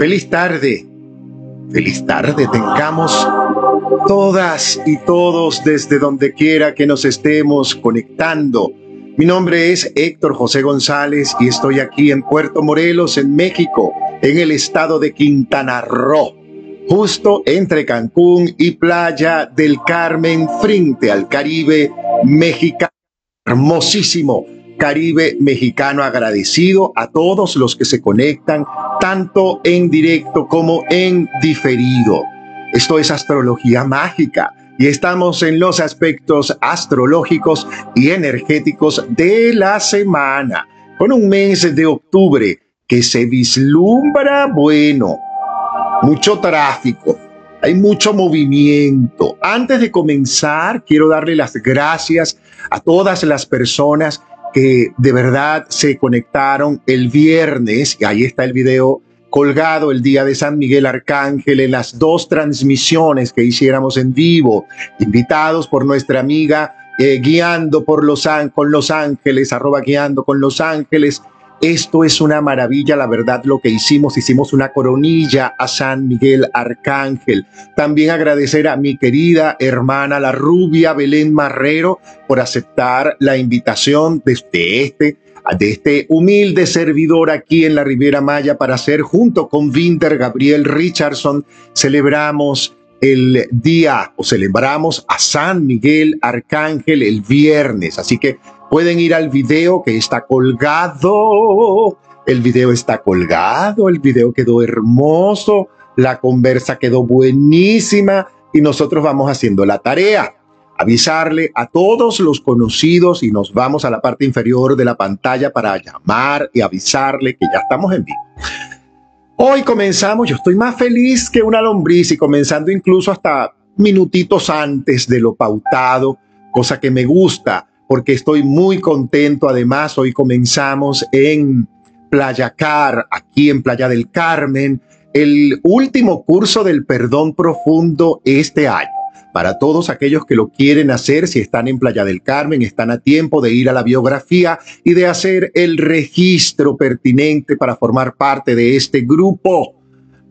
feliz tarde, feliz tarde tengamos todas y todos desde donde quiera que nos estemos conectando. Mi nombre es Héctor José González y estoy aquí en Puerto Morelos, en México, en el estado de Quintana Roo, justo entre Cancún y Playa del Carmen, frente al Caribe mexicano. Hermosísimo Caribe mexicano agradecido a todos los que se conectan, tanto en directo como en diferido. Esto es astrología mágica y estamos en los aspectos astrológicos y energéticos de la semana, con un mes de octubre que se vislumbra bueno, mucho tráfico, hay mucho movimiento. Antes de comenzar, quiero darle las gracias a todas las personas que de verdad se conectaron el viernes, y ahí está el video colgado el día de San Miguel Arcángel en las dos transmisiones que hiciéramos en vivo, invitados por nuestra amiga eh, Guiando por los, con Los Ángeles, arroba Guiando con Los Ángeles. Esto es una maravilla, la verdad, lo que hicimos. Hicimos una coronilla a San Miguel Arcángel. También agradecer a mi querida hermana, la rubia Belén Marrero, por aceptar la invitación este de este humilde servidor aquí en la Riviera Maya para hacer junto con Winter Gabriel Richardson, celebramos el día o celebramos a San Miguel Arcángel el viernes. Así que pueden ir al video que está colgado. El video está colgado, el video quedó hermoso, la conversa quedó buenísima y nosotros vamos haciendo la tarea avisarle a todos los conocidos y nos vamos a la parte inferior de la pantalla para llamar y avisarle que ya estamos en vivo. Hoy comenzamos, yo estoy más feliz que una lombriz y comenzando incluso hasta minutitos antes de lo pautado, cosa que me gusta porque estoy muy contento. Además, hoy comenzamos en Playa Car, aquí en Playa del Carmen, el último curso del perdón profundo este año para todos aquellos que lo quieren hacer, si están en Playa del Carmen, están a tiempo de ir a la biografía y de hacer el registro pertinente para formar parte de este grupo.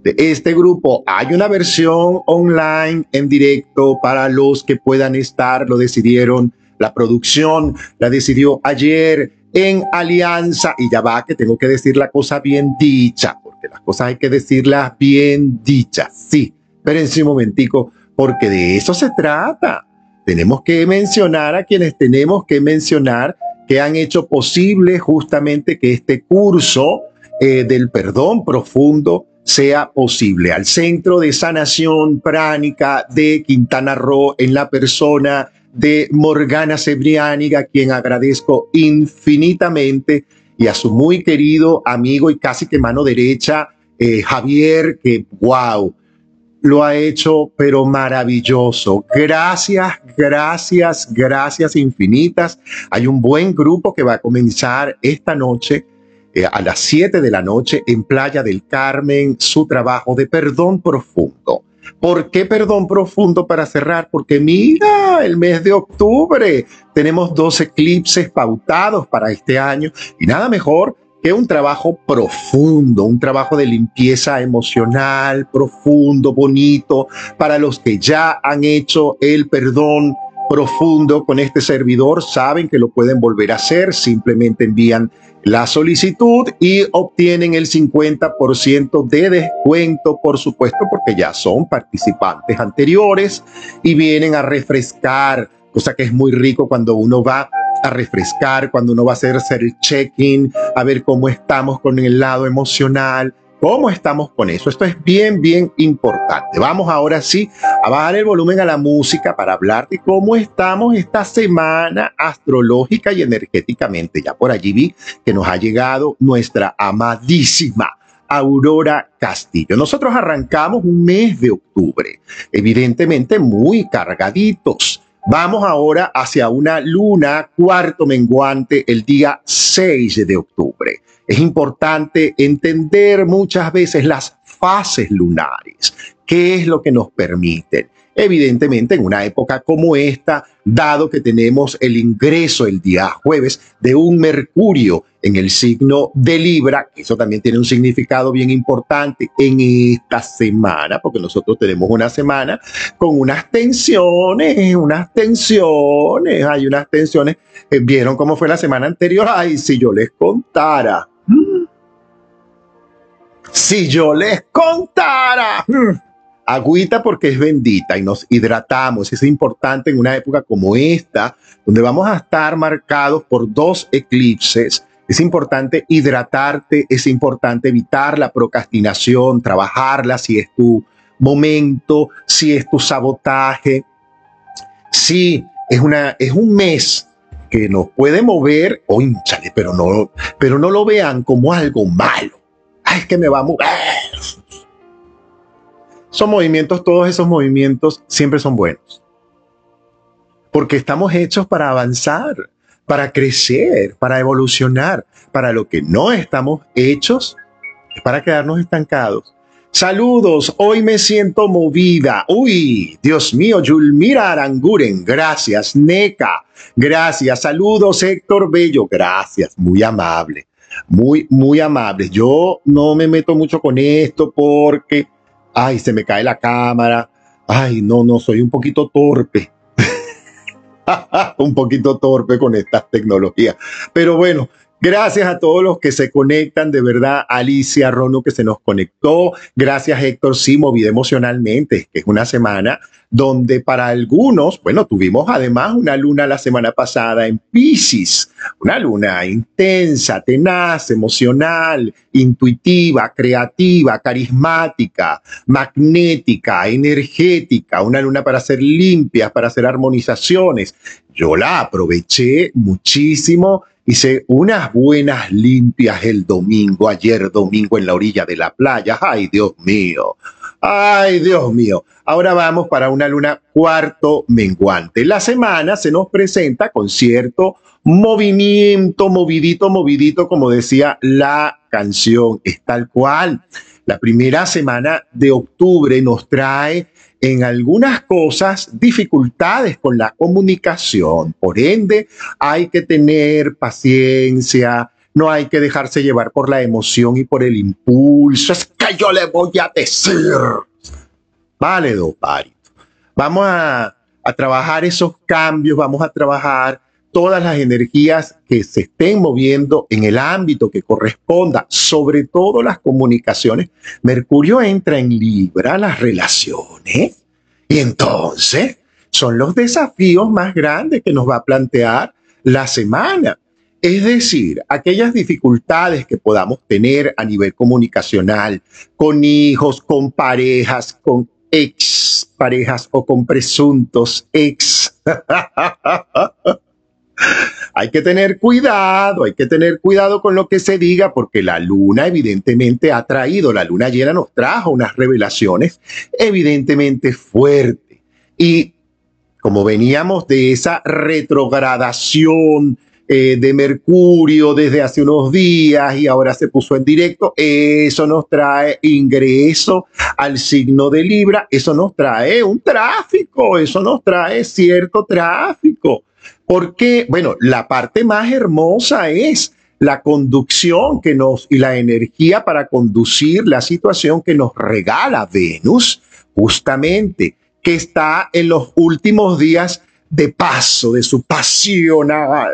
De este grupo hay una versión online en directo para los que puedan estar, lo decidieron la producción, la decidió ayer en alianza y ya va que tengo que decir la cosa bien dicha, porque las cosas hay que decirlas bien dichas. Sí, espérense un momentico porque de eso se trata. Tenemos que mencionar a quienes tenemos que mencionar que han hecho posible justamente que este curso eh, del perdón profundo sea posible. Al Centro de Sanación Pránica de Quintana Roo, en la persona de Morgana Cebriániga, quien agradezco infinitamente, y a su muy querido amigo y casi que mano derecha, eh, Javier, que wow, lo ha hecho, pero maravilloso. Gracias, gracias, gracias infinitas. Hay un buen grupo que va a comenzar esta noche eh, a las 7 de la noche en Playa del Carmen su trabajo de perdón profundo. ¿Por qué perdón profundo para cerrar? Porque mira, el mes de octubre tenemos dos eclipses pautados para este año y nada mejor que un trabajo profundo, un trabajo de limpieza emocional, profundo, bonito, para los que ya han hecho el perdón profundo con este servidor, saben que lo pueden volver a hacer, simplemente envían la solicitud y obtienen el 50% de descuento, por supuesto, porque ya son participantes anteriores y vienen a refrescar, cosa que es muy rico cuando uno va a refrescar, cuando uno va a hacer, el check-in, a ver cómo estamos con el lado emocional, cómo estamos con eso. Esto es bien, bien importante. Vamos ahora sí a bajar el volumen a la música para hablar de cómo estamos esta semana astrológica y energéticamente. Ya por allí vi que nos ha llegado nuestra amadísima. Aurora Castillo. Nosotros arrancamos un mes de octubre, evidentemente muy cargaditos Vamos ahora hacia una luna cuarto menguante el día 6 de octubre. Es importante entender muchas veces las fases lunares. ¿Qué es lo que nos permiten? Evidentemente, en una época como esta, dado que tenemos el ingreso el día jueves de un Mercurio en el signo de Libra, eso también tiene un significado bien importante en esta semana, porque nosotros tenemos una semana con unas tensiones, unas tensiones, hay unas tensiones. Eh, ¿Vieron cómo fue la semana anterior? Ay, si yo les contara. Si yo les contara agüita porque es bendita y nos hidratamos. Es importante en una época como esta, donde vamos a estar marcados por dos eclipses. Es importante hidratarte, es importante evitar la procrastinación, trabajarla si es tu momento, si es tu sabotaje. Si es, una, es un mes que nos puede mover, o pero no, pero no lo vean como algo malo. Ay, es que me va a mover son movimientos, todos esos movimientos siempre son buenos. Porque estamos hechos para avanzar, para crecer, para evolucionar. Para lo que no estamos hechos es para quedarnos estancados. Saludos, hoy me siento movida. Uy, Dios mío, Yulmira Aranguren, gracias. Neca, gracias. Saludos, Héctor Bello, gracias. Muy amable, muy, muy amable. Yo no me meto mucho con esto porque ay, se me cae la cámara, ay, no, no, soy un poquito torpe. un poquito torpe con estas tecnologías. Pero bueno, Gracias a todos los que se conectan, de verdad, Alicia Rono que se nos conectó, gracias Héctor, sí, movida emocionalmente, que es una semana donde para algunos, bueno, tuvimos además una luna la semana pasada en Pisces, una luna intensa, tenaz, emocional, intuitiva, creativa, carismática, magnética, energética, una luna para hacer limpias, para hacer armonizaciones. Yo la aproveché muchísimo Hice unas buenas limpias el domingo, ayer domingo en la orilla de la playa. Ay, Dios mío. Ay, Dios mío. Ahora vamos para una luna cuarto menguante. La semana se nos presenta con cierto movimiento, movidito, movidito, como decía la canción. Es tal cual. La primera semana de octubre nos trae en algunas cosas dificultades con la comunicación. Por ende, hay que tener paciencia, no hay que dejarse llevar por la emoción y por el impulso. Es que yo le voy a decir. Vale, Parito. Vamos a trabajar esos cambios, vamos a trabajar todas las energías que se estén moviendo en el ámbito que corresponda, sobre todo las comunicaciones. Mercurio entra en Libra, las relaciones, y entonces son los desafíos más grandes que nos va a plantear la semana. Es decir, aquellas dificultades que podamos tener a nivel comunicacional, con hijos, con parejas, con ex parejas o con presuntos ex. hay que tener cuidado, hay que tener cuidado con lo que se diga, porque la luna evidentemente ha traído, la luna llena nos trajo unas revelaciones evidentemente fuertes. Y como veníamos de esa retrogradación eh, de Mercurio desde hace unos días y ahora se puso en directo, eso nos trae ingreso al signo de Libra, eso nos trae un tráfico, eso nos trae cierto tráfico. Porque, bueno, la parte más hermosa es la conducción que nos y la energía para conducir la situación que nos regala Venus, justamente, que está en los últimos días de paso de su pasional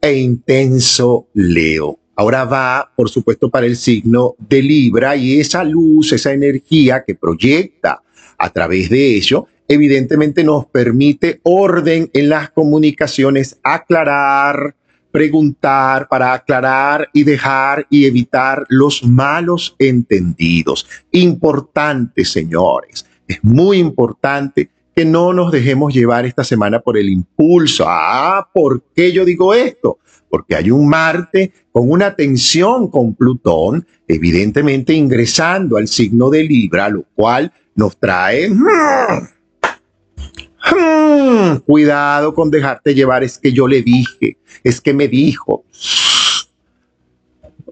e intenso Leo. Ahora va, por supuesto, para el signo de Libra y esa luz, esa energía que proyecta a través de ello, evidentemente nos permite orden en las comunicaciones, aclarar, preguntar para aclarar y dejar y evitar los malos entendidos. Importante, señores, es muy importante que no nos dejemos llevar esta semana por el impulso. Ah, ¿por qué yo digo esto? Porque hay un Marte con una tensión con Plutón, evidentemente ingresando al signo de Libra, lo cual nos trae Hmm, cuidado con dejarte llevar, es que yo le dije, es que me dijo.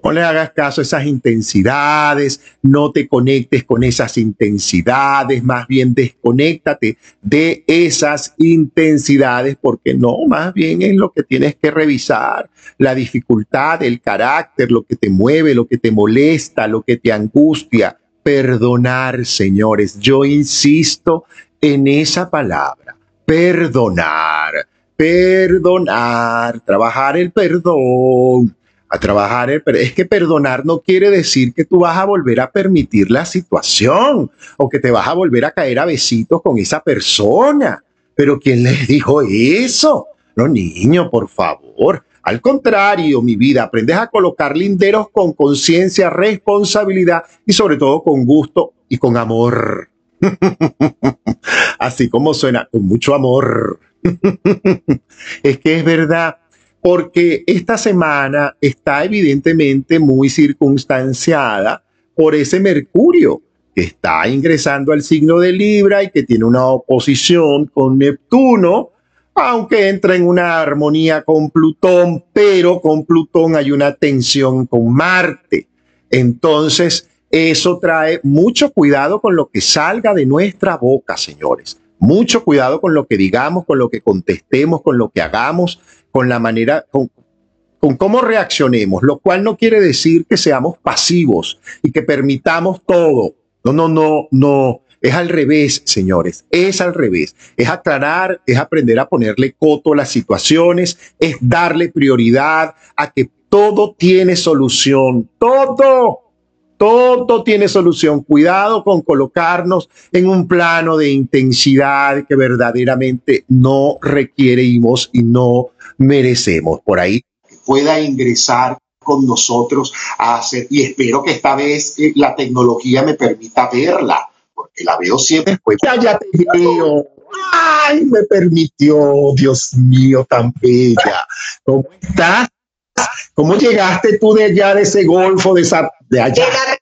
No le hagas caso a esas intensidades, no te conectes con esas intensidades, más bien desconéctate de esas intensidades, porque no, más bien es lo que tienes que revisar, la dificultad, el carácter, lo que te mueve, lo que te molesta, lo que te angustia. Perdonar, señores, yo insisto en esa palabra, perdonar, perdonar, trabajar el perdón a trabajar. Es que perdonar no quiere decir que tú vas a volver a permitir la situación o que te vas a volver a caer a besitos con esa persona. Pero ¿quién les dijo eso? No, niño, por favor. Al contrario, mi vida, aprendes a colocar linderos con conciencia, responsabilidad y sobre todo con gusto y con amor. Así como suena, con mucho amor. es que es verdad, porque esta semana está evidentemente muy circunstanciada por ese Mercurio que está ingresando al signo de Libra y que tiene una oposición con Neptuno, aunque entra en una armonía con Plutón, pero con Plutón hay una tensión con Marte. Entonces, eso trae mucho cuidado con lo que salga de nuestra boca, señores. Mucho cuidado con lo que digamos, con lo que contestemos, con lo que hagamos, con la manera, con, cómo reaccionemos, lo cual no quiere decir que seamos pasivos y que permitamos todo. No, no, no, no. Es al revés, señores. Es al revés. Es aclarar, es aprender a ponerle coto a las situaciones, es darle prioridad a que todo tiene solución. Todo. Todo tiene solución. Cuidado con colocarnos en un plano de intensidad que verdaderamente no requerimos y no merecemos. Por ahí pueda ingresar con nosotros a hacer, y espero que esta vez eh, la tecnología me permita verla, porque la veo siempre, pues ya, ya te veo. Ay, me permitió, Dios mío, tan bella. ¿Cómo estás? ¿Cómo llegaste tú de allá, de ese golfo, de, esa, de allá? De la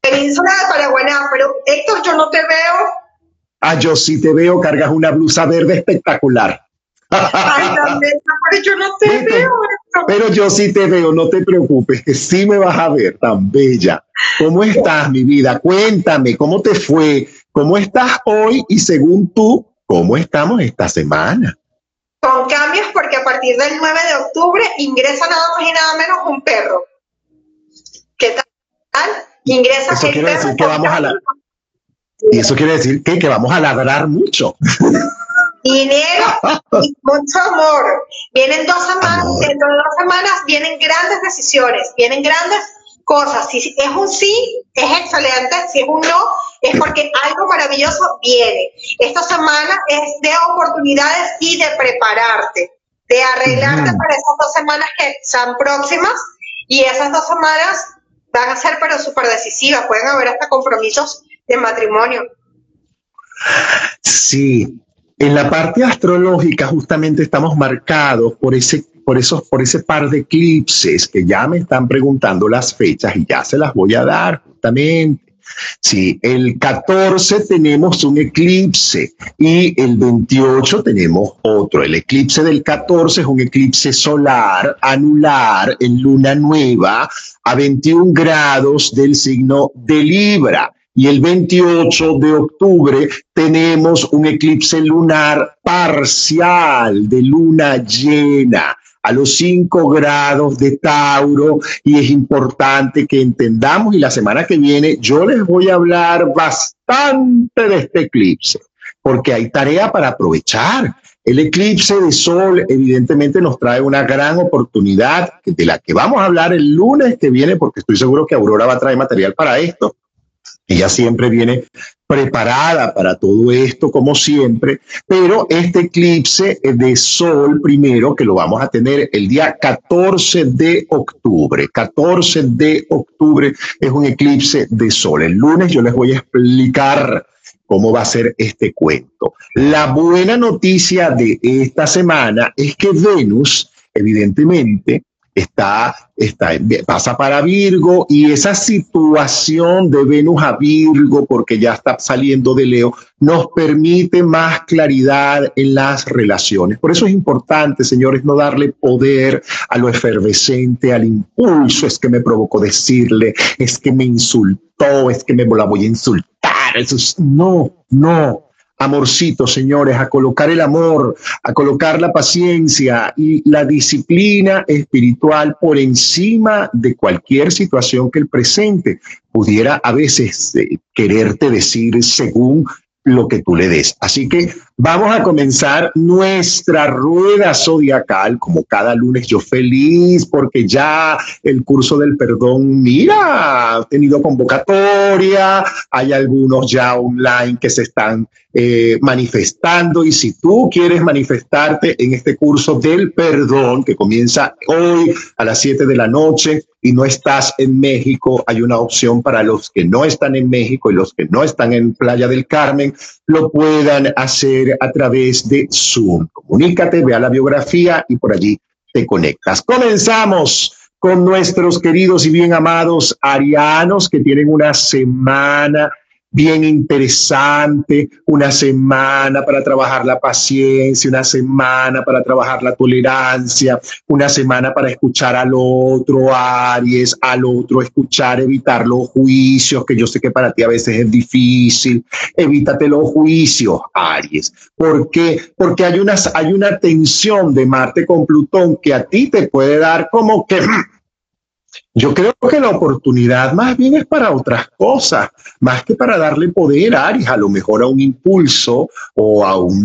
península de Paraguay, pero Héctor, yo no te veo. Ah, yo sí te veo, cargas una blusa verde espectacular. Ay, pero yo no te veo. Pero yo sí te veo, no te preocupes, que sí me vas a ver tan bella. ¿Cómo estás, mi vida? Cuéntame, ¿cómo te fue? ¿Cómo estás hoy? Y según tú, ¿cómo estamos esta semana? Con cambios porque a partir del 9 de octubre ingresa nada más y nada menos un perro. ¿Qué tal? Ingresa Eso quiere decir que vamos a la... Y eso quiere decir que, que vamos a ladrar mucho. dinero y mucho amor. Vienen dos semanas, dentro de dos semanas vienen grandes decisiones, vienen grandes cosas. Si es un sí, es excelente. Si es un no, es porque algo maravilloso viene. Esta semana es de oportunidades y de prepararte, de arreglarte para esas dos semanas que son próximas. Y esas dos semanas van a ser pero súper decisivas. Pueden haber hasta compromisos de matrimonio. Sí, en la parte astrológica justamente estamos marcados por ese, por, esos, por ese par de eclipses que ya me están preguntando las fechas y ya se las voy a dar justamente. Sí, el 14 tenemos un eclipse y el 28 tenemos otro. El eclipse del 14 es un eclipse solar anular en luna nueva a 21 grados del signo de Libra y el 28 de octubre tenemos un eclipse lunar parcial de luna llena a los 5 grados de Tauro y es importante que entendamos y la semana que viene yo les voy a hablar bastante de este eclipse porque hay tarea para aprovechar. El eclipse de sol evidentemente nos trae una gran oportunidad de la que vamos a hablar el lunes que viene porque estoy seguro que Aurora va a traer material para esto ella siempre viene preparada para todo esto, como siempre, pero este eclipse de sol primero, que lo vamos a tener el día 14 de octubre. 14 de octubre es un eclipse de sol. El lunes yo les voy a explicar cómo va a ser este cuento. La buena noticia de esta semana es que Venus, evidentemente, está, está, pasa para Virgo y esa situación de Venus a Virgo, porque ya está saliendo de Leo, nos permite más claridad en las relaciones. Por eso es importante, señores, no darle poder a lo efervescente, al impulso, es que me provocó decirle, es que me insultó, es que me la voy a insultar. Eso no, no, amorcito, señores, a colocar el amor, a colocar la paciencia y la disciplina espiritual por encima de cualquier situación que el presente pudiera a veces eh, quererte decir según lo que tú le des. Así que vamos a comenzar nuestra rueda zodiacal, como cada lunes yo feliz porque ya el curso del perdón, mira, ha tenido convocatoria, hay algunos ya online que se están eh, manifestando y si tú quieres manifestarte en este curso del perdón que comienza hoy a las 7 de la noche y no estás en México, hay una opción para los que no están en México y los que no están en Playa del Carmen, lo puedan hacer a través de Zoom. Comunícate, vea la biografía y por allí te conectas. Comenzamos con nuestros queridos y bien amados arianos que tienen una semana bien interesante, una semana para trabajar la paciencia, una semana para trabajar la tolerancia, una semana para escuchar al otro, Aries, al otro escuchar, evitar los juicios, que yo sé que para ti a veces es difícil, evítate los juicios, Aries. ¿Por qué? Porque hay una, hay una tensión de Marte con Plutón que a ti te puede dar como que yo creo que la oportunidad más bien es para otras cosas, más que para darle poder a Aries, a lo mejor a un impulso o a un,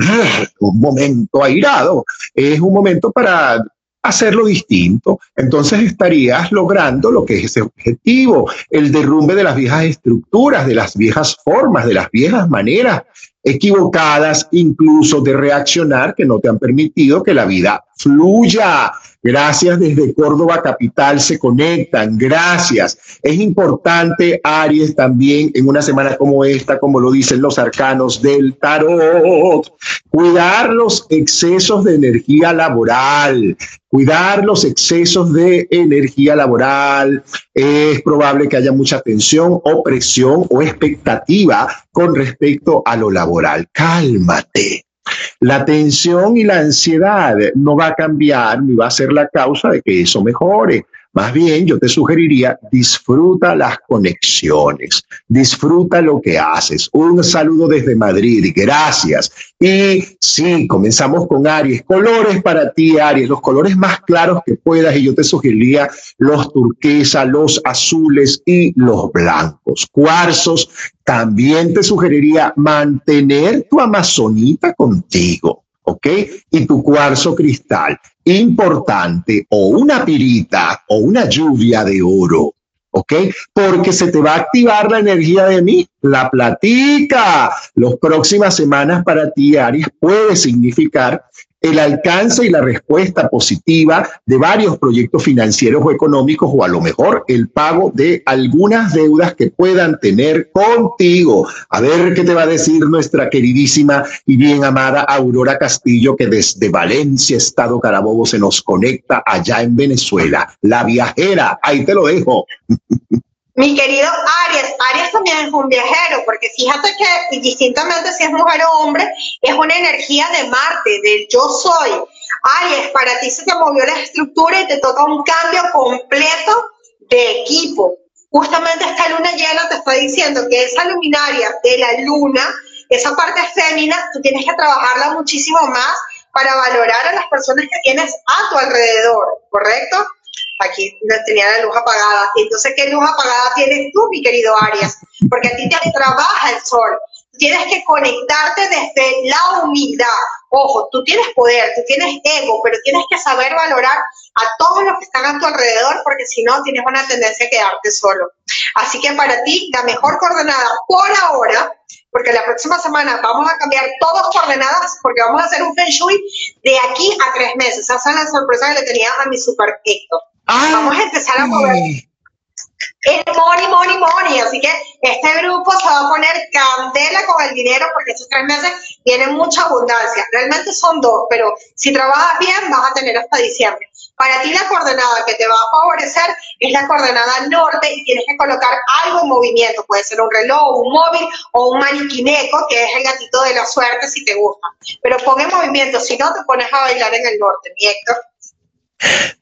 momento airado. Es un momento para hacerlo distinto. Entonces estarías logrando lo que es ese objetivo, el derrumbe de las viejas estructuras, de las viejas formas, de las viejas maneras equivocadas, incluso de reaccionar, que no te han permitido que la vida fluya. Gracias desde Córdoba Capital se conectan. Gracias. Es importante, Aries, también en una semana como esta, como lo dicen los arcanos del tarot, cuidar los excesos de energía laboral, cuidar los excesos de energía laboral. Es probable que haya mucha tensión o presión o expectativa con respecto a lo laboral. Cálmate. La tensión y la ansiedad no va a cambiar ni va a ser la causa de que eso mejore. Más bien, yo te sugeriría, disfruta las conexiones, disfruta lo que haces. Un saludo desde Madrid, gracias. Y sí, comenzamos con Aries. Colores para ti, Aries, los colores más claros que puedas. Y yo te sugeriría los turquesa, los azules y los blancos. Cuarzos, también te sugeriría mantener tu amazonita contigo. ¿Ok? Y tu cuarzo cristal, importante, o una pirita o una lluvia de oro, ¿ok? Porque se te va a activar la energía de mí, la platica. Las próximas semanas para ti, Aries, puede significar el alcance y la respuesta positiva de varios proyectos financieros o económicos o a lo mejor el pago de algunas deudas que puedan tener contigo. A ver qué te va a decir nuestra queridísima y bien amada Aurora Castillo que desde Valencia, Estado Carabobo, se nos conecta allá en Venezuela. La viajera, ahí te lo dejo. Mi querido Aries, Aries también es un viajero, porque fíjate que distintamente si es mujer o hombre, es una energía de Marte, del yo soy. Aries, para ti se te movió la estructura y te toca un cambio completo de equipo. Justamente esta luna llena te está diciendo que esa luminaria de la luna, esa parte fémina, tú tienes que trabajarla muchísimo más para valorar a las personas que tienes a tu alrededor, ¿correcto? Aquí tenía la luz apagada. Entonces, ¿qué luz apagada tienes tú, mi querido Arias? Porque a ti te trabaja el sol. Tienes que conectarte desde la humildad. Ojo, tú tienes poder, tú tienes ego, pero tienes que saber valorar a todos los que están a tu alrededor, porque si no, tienes una tendencia a quedarte solo. Así que para ti, la mejor coordenada por ahora, porque la próxima semana vamos a cambiar todas coordenadas, porque vamos a hacer un Feng Shui de aquí a tres meses. Esa es la sorpresa que le tenía a mi super Héctor. Vamos a empezar a mover el money, money, money. Así que este grupo se va a poner candela con el dinero porque estos tres meses tienen mucha abundancia. Realmente son dos, pero si trabajas bien vas a tener hasta diciembre. Para ti la coordenada que te va a favorecer es la coordenada norte y tienes que colocar algo en movimiento. Puede ser un reloj, un móvil o un maniquineco, que es el gatito de la suerte si te gusta. Pero pon en movimiento, si no te pones a bailar en el norte, mi Héctor.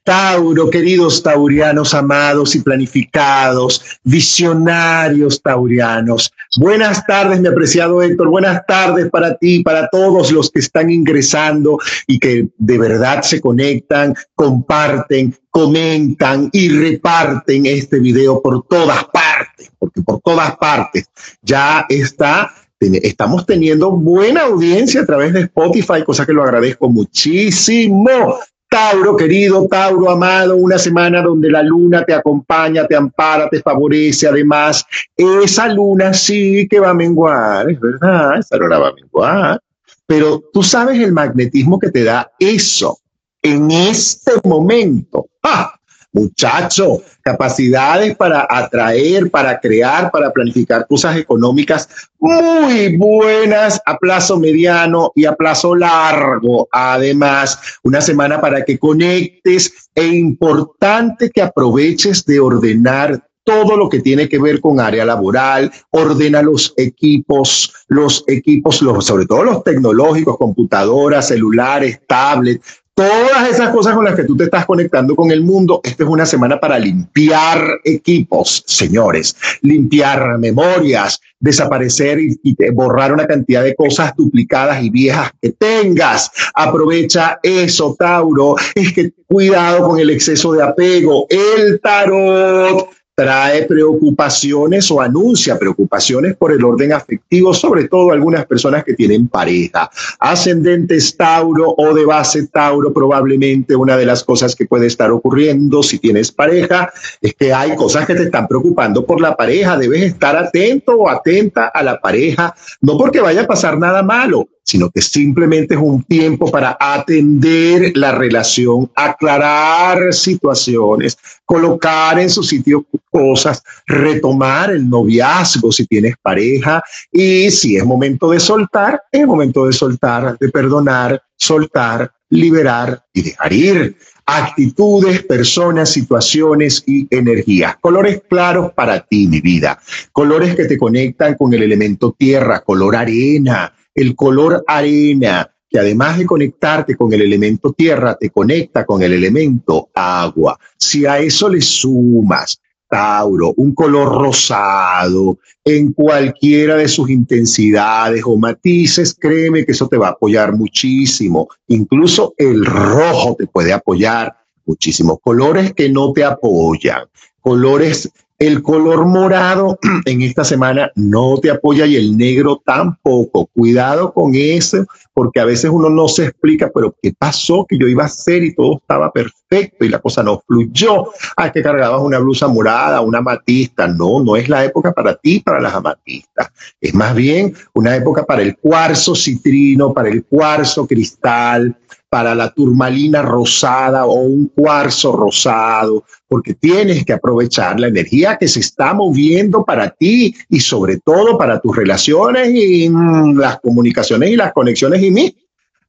Tauro, queridos taurianos amados y planificados, visionarios taurianos. Buenas tardes, mi apreciado Héctor. Buenas tardes para ti, para todos los que están ingresando y que de verdad se conectan, comparten, comentan y reparten este video por todas partes, porque por todas partes ya está estamos teniendo buena audiencia a través de Spotify, cosa que lo agradezco muchísimo. Tauro, querido, Tauro, amado, una semana donde la luna te acompaña, te ampara, te favorece. Además, esa luna sí que va a menguar, es verdad, esa luna va a menguar. Pero tú sabes el magnetismo que te da eso en este momento. ¡Ah! Muchacho, capacidades para atraer, para crear, para planificar cosas económicas muy buenas a plazo mediano y a plazo largo. Además, una semana para que conectes e importante que aproveches de ordenar todo lo que tiene que ver con área laboral, ordena los equipos, los equipos, los, sobre todo los tecnológicos, computadoras, celulares, tablets, todas esas cosas con las que tú te estás conectando con el mundo. Esta es una semana para limpiar equipos, señores, limpiar memorias, desaparecer y, borrar una cantidad de cosas duplicadas y viejas que tengas. Aprovecha eso, Tauro. Es que cuidado con el exceso de apego. El tarot trae preocupaciones o anuncia preocupaciones por el orden afectivo, sobre todo algunas personas que tienen pareja. Ascendentes Tauro o de base Tauro, probablemente una de las cosas que puede estar ocurriendo si tienes pareja es que hay cosas que te están preocupando por la pareja. Debes estar atento o atenta a la pareja, no porque vaya a pasar nada malo, sino que simplemente es un tiempo para atender la relación, aclarar situaciones, colocar en su sitio cosas, retomar el noviazgo si tienes pareja y si es momento de soltar, es momento de soltar, de perdonar, soltar, liberar y dejar ir actitudes, personas, situaciones y energías. Colores claros para ti, mi vida. Colores que te conectan con el elemento tierra, color arena, el color arena, que además de conectarte con el elemento tierra, te conecta con el elemento agua. Si a eso le sumas Tauro, un color rosado en cualquiera de sus intensidades o matices, créeme que eso te va a apoyar muchísimo. Incluso el rojo te puede apoyar muchísimo. Colores que no te apoyan, colores el color morado en esta semana no te apoya y el negro tampoco. Cuidado con eso, porque a veces uno no se explica, pero ¿qué pasó? Que yo iba a hacer y todo estaba perfecto y la cosa no fluyó. Ah, que cargabas una blusa morada, una amatista. No, no es la época para ti, para las amatistas. Es más bien una época para el cuarzo citrino, para el cuarzo cristal, para la turmalina rosada o un cuarzo rosado, porque tienes que aprovechar la energía que se está moviendo para ti y sobre todo para tus relaciones y mm, las comunicaciones y las conexiones y mí.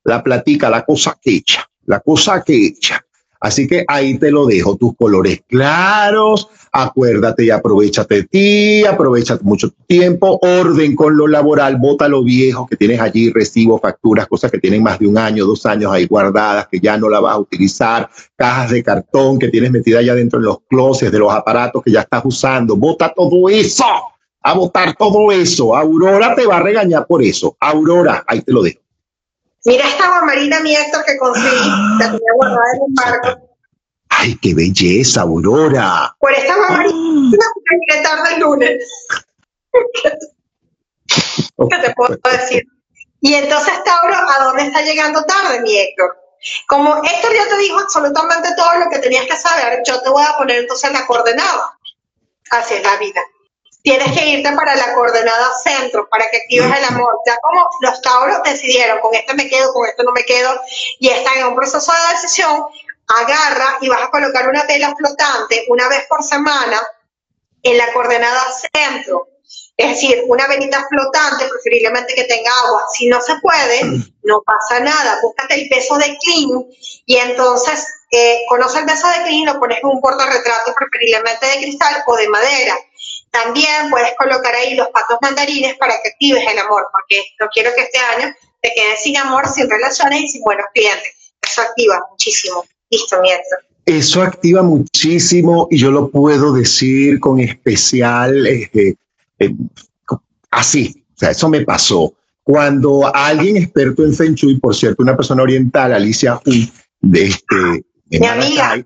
La platica, la cosa que echa, la cosa que echa. Así que ahí te lo dejo, tus colores claros, acuérdate y aprovechate de ti, aprovecha mucho tiempo, orden con lo laboral, bota lo viejo que tienes allí, recibo, facturas, cosas que tienen más de un año, dos años ahí guardadas, que ya no la vas a utilizar, cajas de cartón que tienes metida allá dentro en los closets de los aparatos que ya estás usando, bota todo eso, a botar todo eso. Aurora te va a regañar por eso. Aurora, ahí te lo dejo. Mira esta guamarina, mi Héctor, que conseguí. La tenía guardada en un barco. ¡Ay, qué belleza, Aurora! Por esta guamarina, que tarde el lunes. ¿Qué te puedo decir? Y entonces, Tauro, ¿a dónde está llegando tarde, mi Héctor? Como Héctor ya te dijo absolutamente todo lo que tenías que saber, yo te voy a poner entonces la coordenada. Así es la vida tienes que irte para la coordenada centro, para que actives el amor. Ya como los tauros decidieron, con este me quedo, con este no me quedo, y están en un proceso de decisión, agarra y vas a colocar una tela flotante una vez por semana en la coordenada centro. Es decir, una velita flotante, preferiblemente que tenga agua. Si no se puede, no pasa nada. Búscate el peso de clean y entonces eh, conoce el beso de Clean, lo pones en un portarretrato preferiblemente de cristal o de madera. También puedes colocar ahí los patos mandarines para que actives el amor, porque no quiero que este año te quedes sin amor, sin relaciones y sin buenos clientes. Eso activa muchísimo. Listo, mierda. Eso activa muchísimo y yo lo puedo decir con especial, este, eh, así, o sea, eso me pasó. Cuando alguien experto en Feng Shui, por cierto, una persona oriental, Alicia Hu, de este, mi amiga,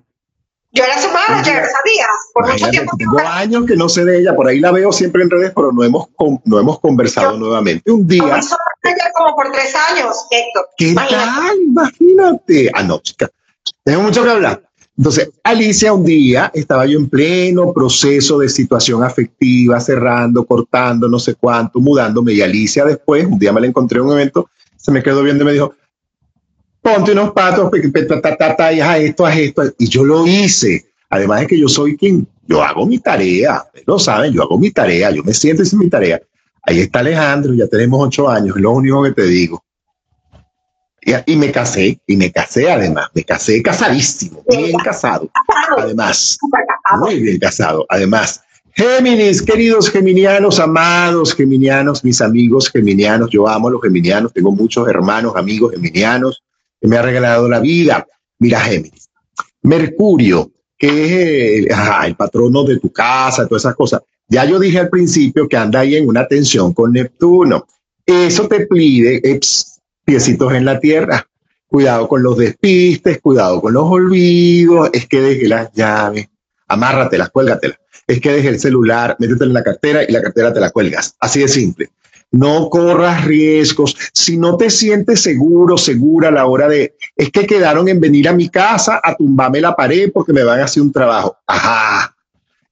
yo era su manager, ¿sabías? Por mucho tiempo. Tengo años que no sé de ella, por ahí la veo siempre en redes, pero no hemos, no hemos conversado nuevamente. Un día. como por tres años, Héctor. ¿Qué tal? Imagínate. Ah, no, chica. Tengo mucho que hablar. Entonces, Alicia, un día estaba yo en pleno proceso de situación afectiva, cerrando, cortando, no sé cuánto, mudándome. Y Alicia después, un día me la encontré en un evento, se me quedó viendo y me dijo, ponte unos patos, y haz esto, haz esto. Y yo lo hice. Además de que yo soy quien, yo hago mi tarea, lo saben, yo hago mi tarea, yo me siento en mi tarea. Ahí está Alejandro, ya tenemos ocho años, es lo único que te digo. Y, y me casé, y me casé además, me casé casadísimo, bien casado, además, muy bien casado, además. Géminis, queridos geminianos, amados geminianos, mis amigos geminianos, yo amo a los geminianos, tengo muchos hermanos, amigos geminianos, que me ha regalado la vida. Mira, Géminis. Mercurio, que es el patrono de tu casa, todas esas cosas. Ya yo dije al principio que anda ahí en una tensión con Neptuno. Eso te pide piecitos en la tierra. Cuidado con los despistes, cuidado con los olvidos. Es que deje las llaves, amárratelas, cuélgatelas. Es que deje el celular, métetelo en la cartera y la cartera te la cuelgas. Así de simple no corras riesgos. Si no te sientes seguro, segura a la hora de, es que quedaron en venir a mi casa a tumbarme la pared porque me van a hacer un trabajo. Ajá,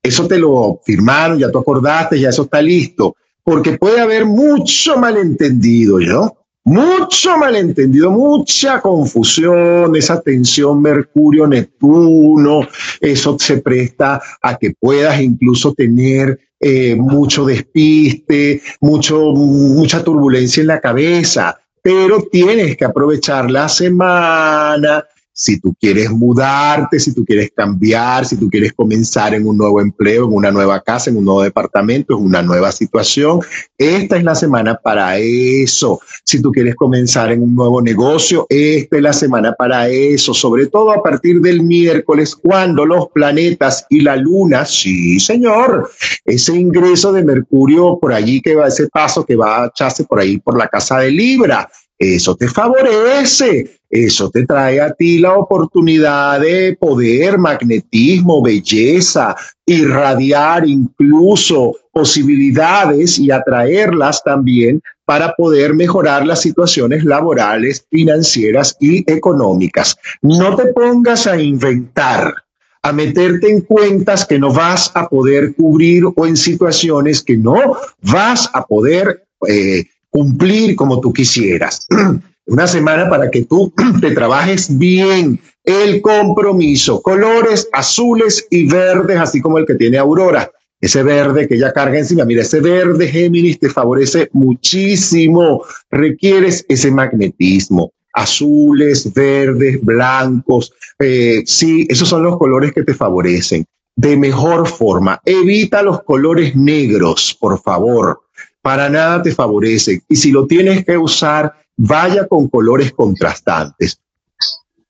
eso te lo firmaron, ya tú acordaste, ya eso está listo. Porque puede haber mucho malentendido, ¿no? Mucho malentendido, mucha confusión, esa tensión Mercurio-Neptuno, eso se presta a que puedas incluso tener eh, mucho despiste, mucho, mucha turbulencia en la cabeza, pero tienes que aprovechar la semana, si tú quieres mudarte, si tú quieres cambiar, si tú quieres comenzar en un nuevo empleo, en una nueva casa, en un nuevo departamento, en una nueva situación, esta es la semana para eso. Si tú quieres comenzar en un nuevo negocio, esta es la semana para eso, sobre todo a partir del miércoles, cuando los planetas y la luna, sí, señor, ese ingreso de Mercurio por allí que va, ese paso que va a echarse por ahí por la casa de Libra, eso te favorece, eso te trae a ti la oportunidad de poder, magnetismo, belleza, irradiar incluso posibilidades y atraerlas también para poder mejorar las situaciones laborales, financieras y económicas. No te pongas a inventar, a meterte en cuentas que no vas a poder cubrir o en situaciones que no vas a poder eh, cumplir como tú quisieras. Una semana para que tú te trabajes bien el compromiso. Colores azules y verdes, así como el que tiene Aurora. Ese verde que ella carga encima, mira, ese verde Géminis te favorece muchísimo. Requieres ese magnetismo. Azules, verdes, blancos. Eh, sí, esos son los colores que te favorecen. De mejor forma, evita los colores negros, por favor para nada te favorece. Y si lo tienes que usar, vaya con colores contrastantes.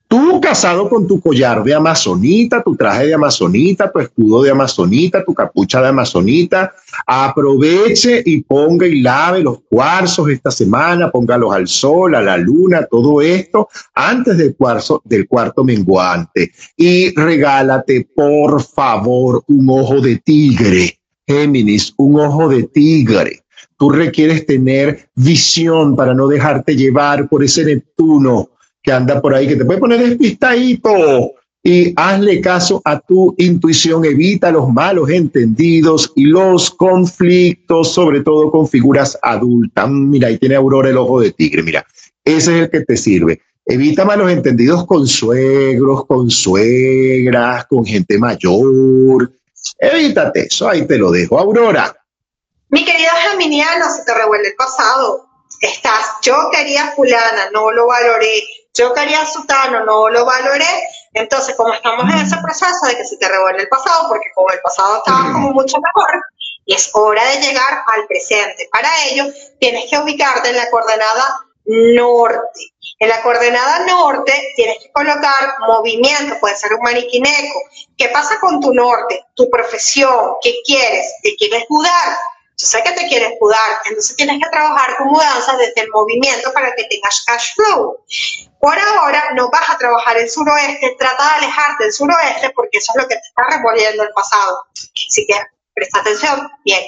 Tú casado con tu collar de amazonita, tu traje de amazonita, tu escudo de amazonita, tu capucha de amazonita, aproveche y ponga y lave los cuarzos esta semana, póngalos al sol, a la luna, todo esto antes del cuarzo del cuarto menguante y regálate por favor un ojo de tigre, Géminis, un ojo de tigre Tú requieres tener visión para no dejarte llevar por ese Neptuno que anda por ahí, que te puede poner despistadito. Y hazle caso a tu intuición, evita los malos entendidos y los conflictos, sobre todo con figuras adultas. Mira, ahí tiene Aurora el ojo de tigre, mira, ese es el que te sirve. Evita malos entendidos con suegros, con suegras, con gente mayor. Evítate eso, ahí te lo dejo. Aurora, mi querido Geminiano, se te revuelve el pasado. Estás, yo quería fulana, no lo valoré, yo quería sutano, no lo valoré, entonces como estamos en ese proceso de que se te revuelve el pasado, porque como el pasado estaba como mucho mejor, y es hora de llegar al presente. Para ello, tienes que ubicarte en la coordenada norte. En la coordenada norte tienes que colocar movimiento, puede ser un maniquineco. ¿Qué pasa con tu norte? Tu profesión, ¿qué quieres? ¿Te quieres mudar? Yo sé que te quieres mudar, entonces tienes que trabajar con mudanza desde el movimiento para que tengas cash flow. Por ahora no vas a trabajar el suroeste, trata de alejarte del suroeste porque eso es lo que te está revolviendo el pasado. Así que presta atención, bien.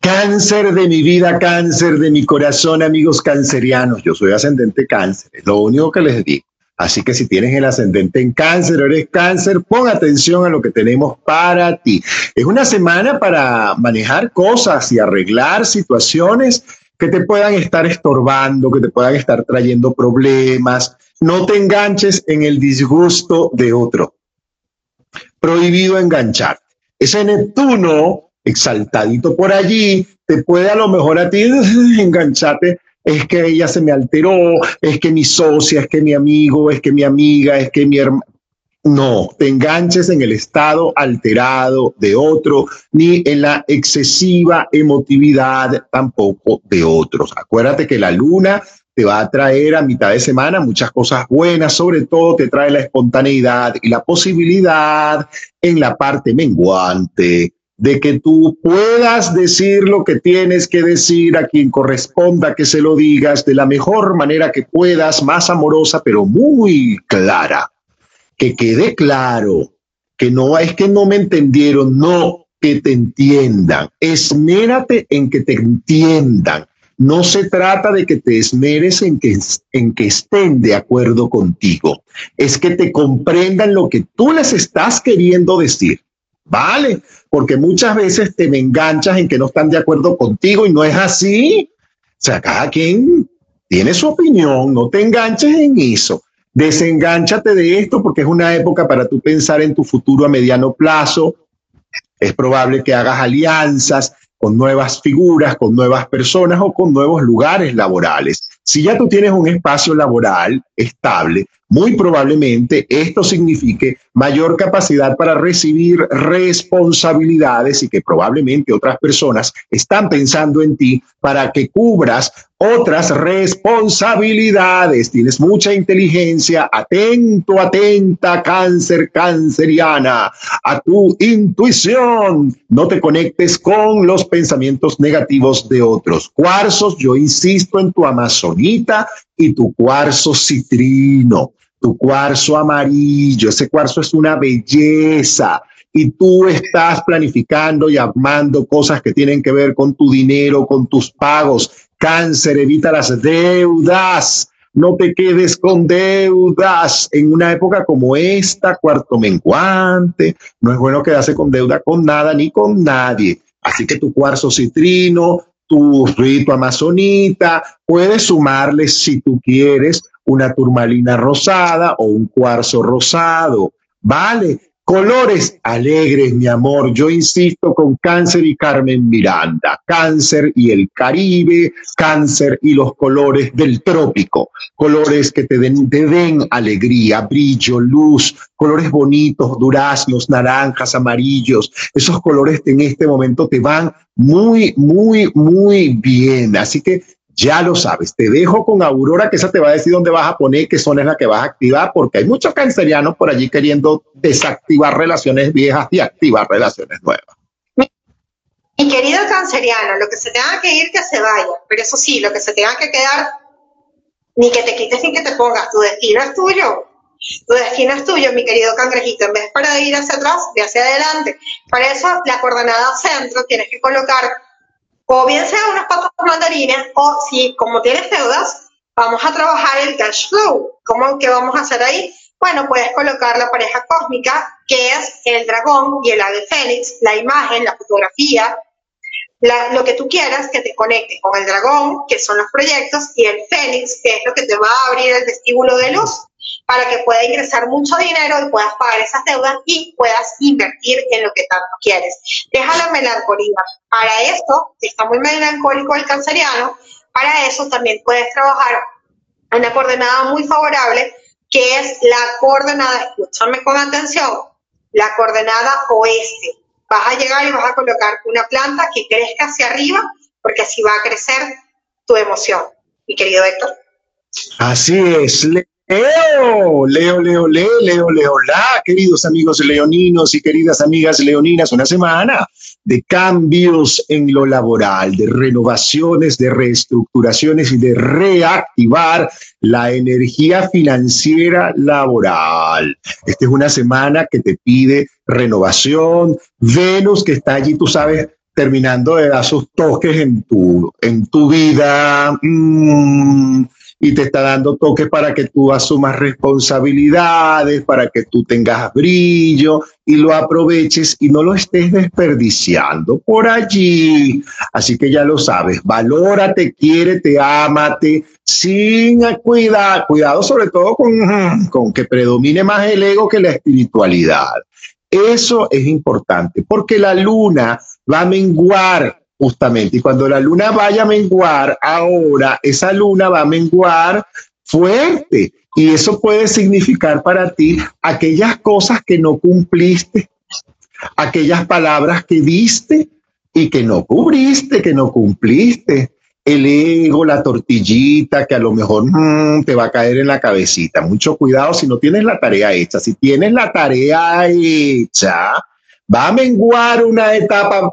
Cáncer de mi vida, cáncer de mi corazón, amigos cancerianos. Yo soy ascendente cáncer, es lo único que les digo. Así que si tienes el ascendente en cáncer o eres cáncer, pon atención a lo que tenemos para ti. Es una semana para manejar cosas y arreglar situaciones que te puedan estar estorbando, que te puedan estar trayendo problemas. No te enganches en el disgusto de otro. Prohibido engancharte. Ese Neptuno exaltadito por allí te puede a lo mejor a ti engancharte es que ella se me alteró, es que mi socia, es que mi amigo, es que mi amiga, es que mi hermano. No, te enganches en el estado alterado de otro, ni en la excesiva emotividad tampoco de otros. Acuérdate que la luna te va a traer a mitad de semana muchas cosas buenas, sobre todo te trae la espontaneidad y la posibilidad en la parte menguante de que tú puedas decir lo que tienes que decir a quien corresponda que se lo digas de la mejor manera que puedas, más amorosa, pero muy clara. Que quede claro que no es que no me entendieron, no, que te entiendan. Esmérate en que te entiendan. No se trata de que te esmeres en que, en que estén de acuerdo contigo. Es que te comprendan lo que tú les estás queriendo decir. ¿Vale? Porque muchas veces te me enganchas en que no están de acuerdo contigo y no es así. O sea, cada quien tiene su opinión, no te enganches en eso. Desengánchate de esto porque es una época para tú pensar en tu futuro a mediano plazo. Es probable que hagas alianzas con nuevas figuras, con nuevas personas o con nuevos lugares laborales. Si ya tú tienes un espacio laboral estable, muy probablemente esto signifique mayor capacidad para recibir responsabilidades y que probablemente otras personas están pensando en ti para que cubras otras responsabilidades. Tienes mucha inteligencia, atento, atenta, cáncer, canceriana, a tu intuición. No te conectes con los pensamientos negativos de otros. Cuarzos, yo insisto en tu amazonita y tu cuarzo citrino tu cuarzo amarillo, ese cuarzo es una belleza y tú estás planificando y armando cosas que tienen que ver con tu dinero, con tus pagos. Cáncer, evita las deudas. No te quedes con deudas en una época como esta, cuarto menguante. No es bueno quedarse con deuda con nada ni con nadie. Así que tu cuarzo citrino, tu rito amazonita, puedes sumarle si tú quieres una turmalina rosada o un cuarzo rosado. Vale, colores alegres, mi amor. Yo insisto con cáncer y Carmen Miranda. Cáncer y el Caribe, cáncer y los colores del trópico. Colores que te den, te den alegría, brillo, luz, colores bonitos, duraznos, naranjas, amarillos. Esos colores en este momento te van muy, muy, muy bien. Así que ya lo sabes, te dejo con Aurora, que esa te va a decir dónde vas a poner, qué zona es la que vas a activar, porque hay muchos cancerianos por allí queriendo desactivar relaciones viejas y activar relaciones nuevas. Mi querido canceriano, lo que se tenga que ir, que se vaya, pero eso sí, lo que se tenga que quedar, ni que te quites ni que te pongas, tu destino es tuyo. Tu destino es tuyo, mi querido cangrejito. En vez para ir hacia atrás, de hacia adelante. Para eso, la coordenada centro tienes que colocar o bien sea unas patas mandarines, o si como tienes deudas, vamos a trabajar el cash flow. ¿Cómo que vamos a hacer ahí? Bueno, puedes colocar la pareja cósmica, que es el dragón y el ave fénix, la imagen, la fotografía, lo que tú quieras que te conecte con el dragón, que son los proyectos, y el fénix, que es lo que te va a abrir el vestíbulo de luz para que pueda ingresar mucho dinero y puedas pagar esas deudas y puedas invertir en lo que tanto quieres. Deja la melancolía. Para esto, está muy melancólico el canceriano, para eso también puedes trabajar una coordenada muy favorable que es la coordenada, escúchame con atención, la coordenada oeste. Vas a llegar y vas a colocar una planta que crezca hacia arriba porque así va a crecer tu emoción, mi querido Héctor. Así es, Leo, Leo, Leo, Leo, Leo, Leo, la, queridos amigos leoninos y queridas amigas leoninas, una semana de cambios en lo laboral, de renovaciones, de reestructuraciones y de reactivar la energía financiera laboral. Esta es una semana que te pide renovación. Venus, que está allí, tú sabes, terminando de dar sus toques en tu, en tu vida. Mm, y te está dando toques para que tú asumas responsabilidades, para que tú tengas brillo y lo aproveches y no lo estés desperdiciando por allí. Así que ya lo sabes, valórate, quiérete, ámate, sin cuidar, cuidado sobre todo con, con que predomine más el ego que la espiritualidad. Eso es importante porque la luna va a menguar justamente. Y cuando la luna vaya a menguar, ahora esa luna va a menguar fuerte. Y eso puede significar para ti aquellas cosas que no cumpliste, aquellas palabras que diste y que no cubriste, que no cumpliste. El ego, la tortillita, que a lo mejor mm, te va a caer en la cabecita. Mucho cuidado si no tienes la tarea hecha. Si tienes la tarea hecha, va a menguar una etapa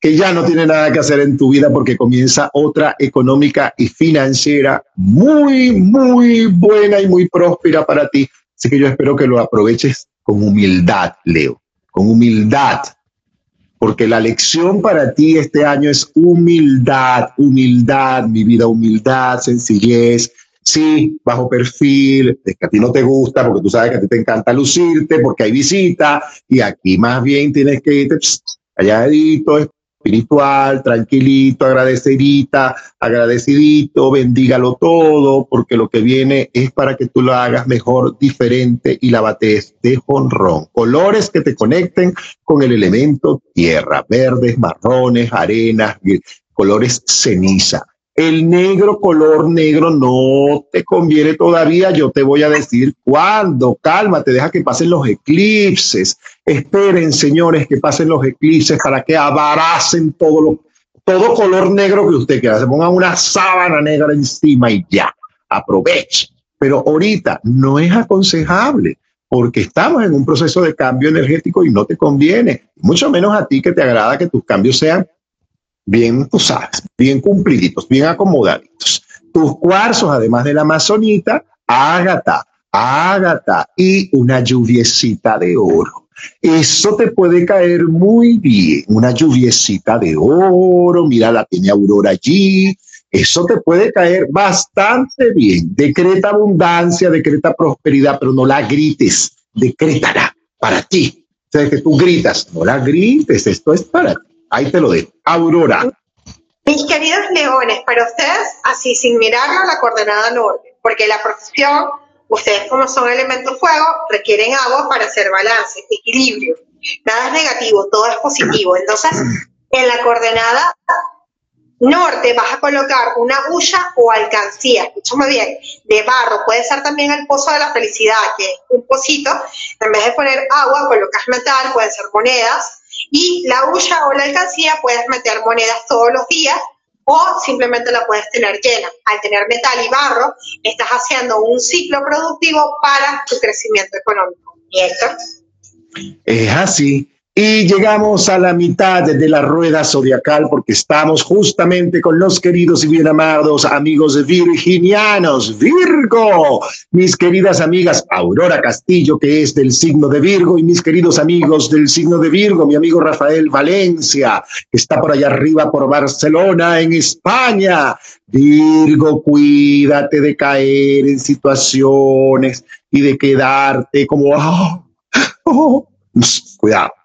que ya no tiene nada que hacer en tu vida porque comienza otra económica y financiera muy, muy buena y muy próspera para ti. Así que yo espero que lo aproveches con humildad, Leo, con humildad, porque la lección para ti este año es humildad, humildad, mi vida, humildad, sencillez. Sí, bajo perfil, es que a ti no te gusta porque tú sabes que a ti te encanta lucirte, porque hay visita y aquí más bien tienes que irte calladito, espiritual, tranquilito, agradecerita, agradecidito, bendígalo todo, porque lo que viene es para que tú lo hagas mejor, diferente y la bates de jonrón. Colores que te conecten con el elemento tierra, verdes, marrones, arenas, colores ceniza. El negro, color negro, no te conviene todavía. Yo te voy a decir cuándo. Cálmate, deja que pasen los eclipses. Esperen, señores, que pasen los eclipses para que abaracen todo lo, todo color negro que usted quiera. Se ponga una sábana negra encima y ya. Aproveche. Pero ahorita no es aconsejable porque estamos en un proceso de cambio energético y no te conviene, mucho menos a ti que te agrada que tus cambios sean bien, tú bien cumpliditos, bien acomodaditos. Tus cuarzos, además de la amazonita, ágata, ágata y una lluviecita de oro. Eso te puede caer muy bien, una lluviecita de oro, mira, la tiene Aurora allí, eso te puede caer bastante bien. Decreta abundancia, decreta prosperidad, pero no la grites, decrétala para ti. O sea, que tú gritas, no la grites, esto es para ti. Ahí te lo dejo. Aurora. Mis queridos leones, para ustedes, así sin mirarlo, la coordenada norte, porque la profesión, ustedes como son elementos fuego, requieren agua para hacer balance, equilibrio. Nada es negativo, todo es positivo. Entonces, en la coordenada norte vas a colocar una huya o alcancía, escúchame bien, de barro, puede ser también el pozo de la felicidad, que es un pocito, en vez de poner agua, colocas metal, pueden ser monedas, y la huya o la alcancía puedes meter monedas todos los días o simplemente la puedes tener llena. Al tener metal y barro, estás haciendo un ciclo productivo para tu crecimiento económico. ¿Y Héctor? Es así. Y llegamos a la mitad de la rueda zodiacal porque estamos justamente con los queridos y bien amados amigos virginianos, Virgo, mis queridas amigas Aurora Castillo, que es del signo de Virgo, y mis queridos amigos del signo de Virgo, mi amigo Rafael Valencia, que está por allá arriba por Barcelona, en España. Virgo, cuídate de caer en situaciones y de quedarte como, oh, oh, cuidado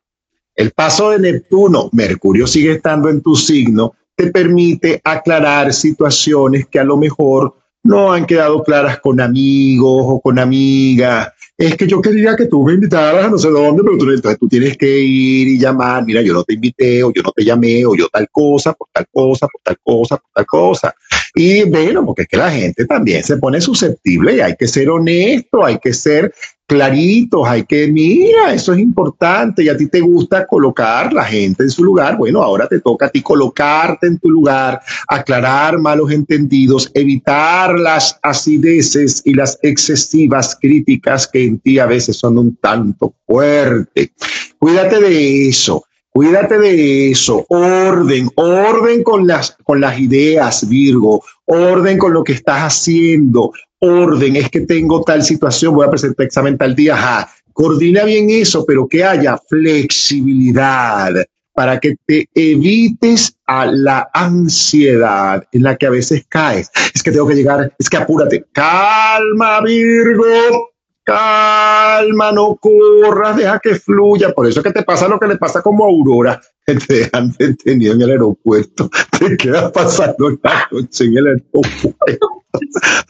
el paso de Neptuno, Mercurio sigue estando en tu signo, te permite aclarar situaciones que a lo mejor no han quedado claras con amigos o con amigas. Es que yo quería que tú me invitaras a no sé dónde, pero tú, entonces tú tienes que ir y llamar, mira, yo no te invité o yo no te llamé o yo tal cosa, por tal cosa, por tal cosa, por tal cosa. Y bueno, porque es que la gente también se pone susceptible y hay que ser honesto, hay que ser claritos, hay que, mira, eso es importante y a ti te gusta colocar la gente en su lugar. Bueno, ahora te toca a ti colocarte en tu lugar, aclarar malos entendidos, evitar las acideces y las excesivas críticas que en ti a veces son un tanto fuertes. Cuídate de eso. Cuídate de eso, orden, orden con las, con las ideas, Virgo, orden con lo que estás haciendo, orden, es que tengo tal situación, voy a presentar examen tal día, ajá. coordina bien eso, pero que haya flexibilidad para que te evites a la ansiedad en la que a veces caes. Es que tengo que llegar, es que apúrate, calma Virgo, calma, no corras, deja que fluya. Por eso es que te pasa lo que le pasa como Aurora, que te dejan detenido en el aeropuerto, te quedas pasando la noche en el aeropuerto.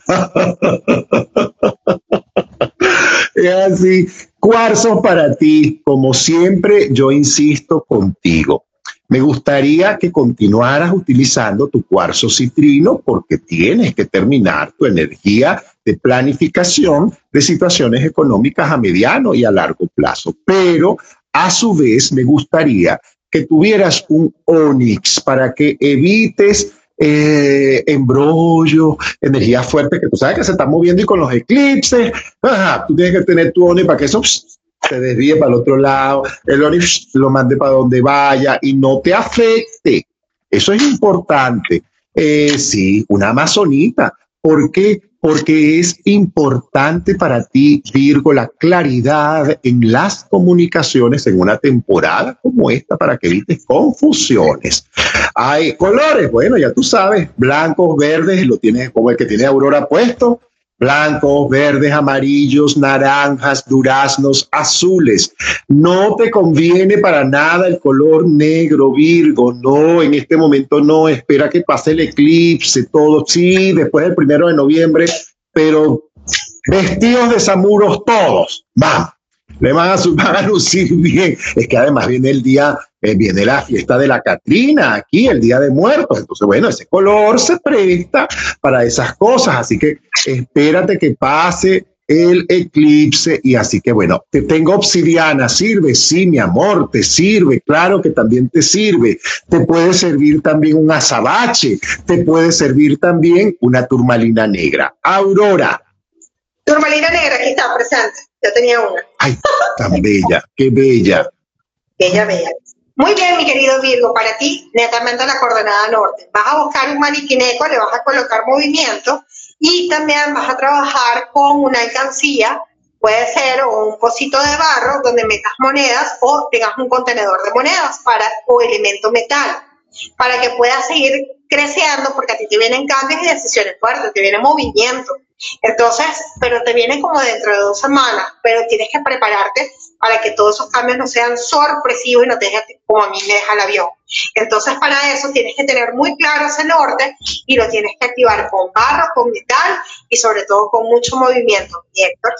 es así. Cuarzo para ti, como siempre, yo insisto contigo. Me gustaría que continuaras utilizando tu cuarzo citrino porque tienes que terminar tu energía de planificación de situaciones económicas a mediano y a largo plazo. Pero a su vez me gustaría que tuvieras un onix para que evites eh, embrollo, energía fuerte, que tú sabes que se está moviendo y con los eclipses, tú tienes que tener tu onix para que eso se desvíe para el otro lado, el onix lo mande para donde vaya y no te afecte. Eso es importante. Eh, sí, una amazonita. ¿Por qué? porque es importante para ti, Virgo, la claridad en las comunicaciones en una temporada como esta para que evites confusiones. Hay colores, bueno, ya tú sabes, blancos, verdes, lo tienes como el que tiene Aurora puesto, blancos, verdes, amarillos, naranjas, duraznos, azules. No te conviene para nada el color negro, Virgo, no, en este momento no, espera que pase el eclipse, todo, sí, después del primero de noviembre, pero vestidos de samuros todos, vamos le van a, lucir bien. Es que además viene el día, eh, viene la fiesta de la Catrina aquí, el día de muertos. Entonces, bueno, ese color se presta para esas cosas. Así que espérate que pase el eclipse y así que bueno, te tengo obsidiana, sirve, sí, mi amor, te sirve, claro que también te sirve. Te puede servir también un azabache, te puede servir también una turmalina negra. Aurora. Turmalina negra, aquí está presente. Yo tenía una. Ay, tan bella, qué bella. Bella, bella. Muy bien, mi querido Virgo, para ti, netamente la coordenada norte. Vas a buscar un maniquineco, le vas a colocar movimiento y también vas a trabajar con una alcancía, puede ser un pocito de barro donde metas monedas o tengas un contenedor de monedas para o elemento metal para que puedas seguir creciendo porque a ti te vienen cambios y decisiones fuertes, te viene movimiento. Entonces, pero te viene como dentro de dos semanas, pero tienes que prepararte para que todos esos cambios no sean sorpresivos y no te dejen como a mí me deja el avión. Entonces, para eso tienes que tener muy claro ese norte y lo tienes que activar con barro, con metal y sobre todo con mucho movimiento. Héctor.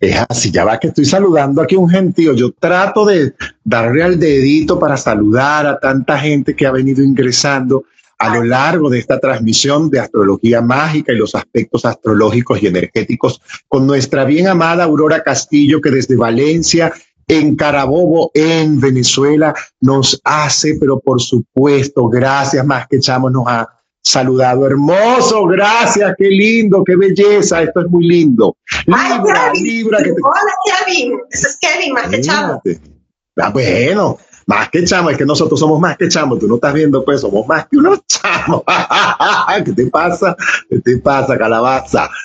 Es así, ya va que estoy saludando aquí un gentío. Yo trato de darle al dedito para saludar a tanta gente que ha venido ingresando a lo largo de esta transmisión de astrología mágica y los aspectos astrológicos y energéticos con nuestra bien amada Aurora Castillo, que desde Valencia, en Carabobo, en Venezuela, nos hace, pero por supuesto, gracias más que echamos, nos ha saludado. Hermoso, gracias, qué lindo, qué belleza, esto es muy lindo. Libra, Libra. Que Hola, Kevin, ese es Kevin, más que chamo. Ah, bueno, más que chamo, es que nosotros somos más que chamo, tú no estás viendo, pues somos más que unos chamos. ¿Qué te pasa? ¿Qué te pasa, calabaza?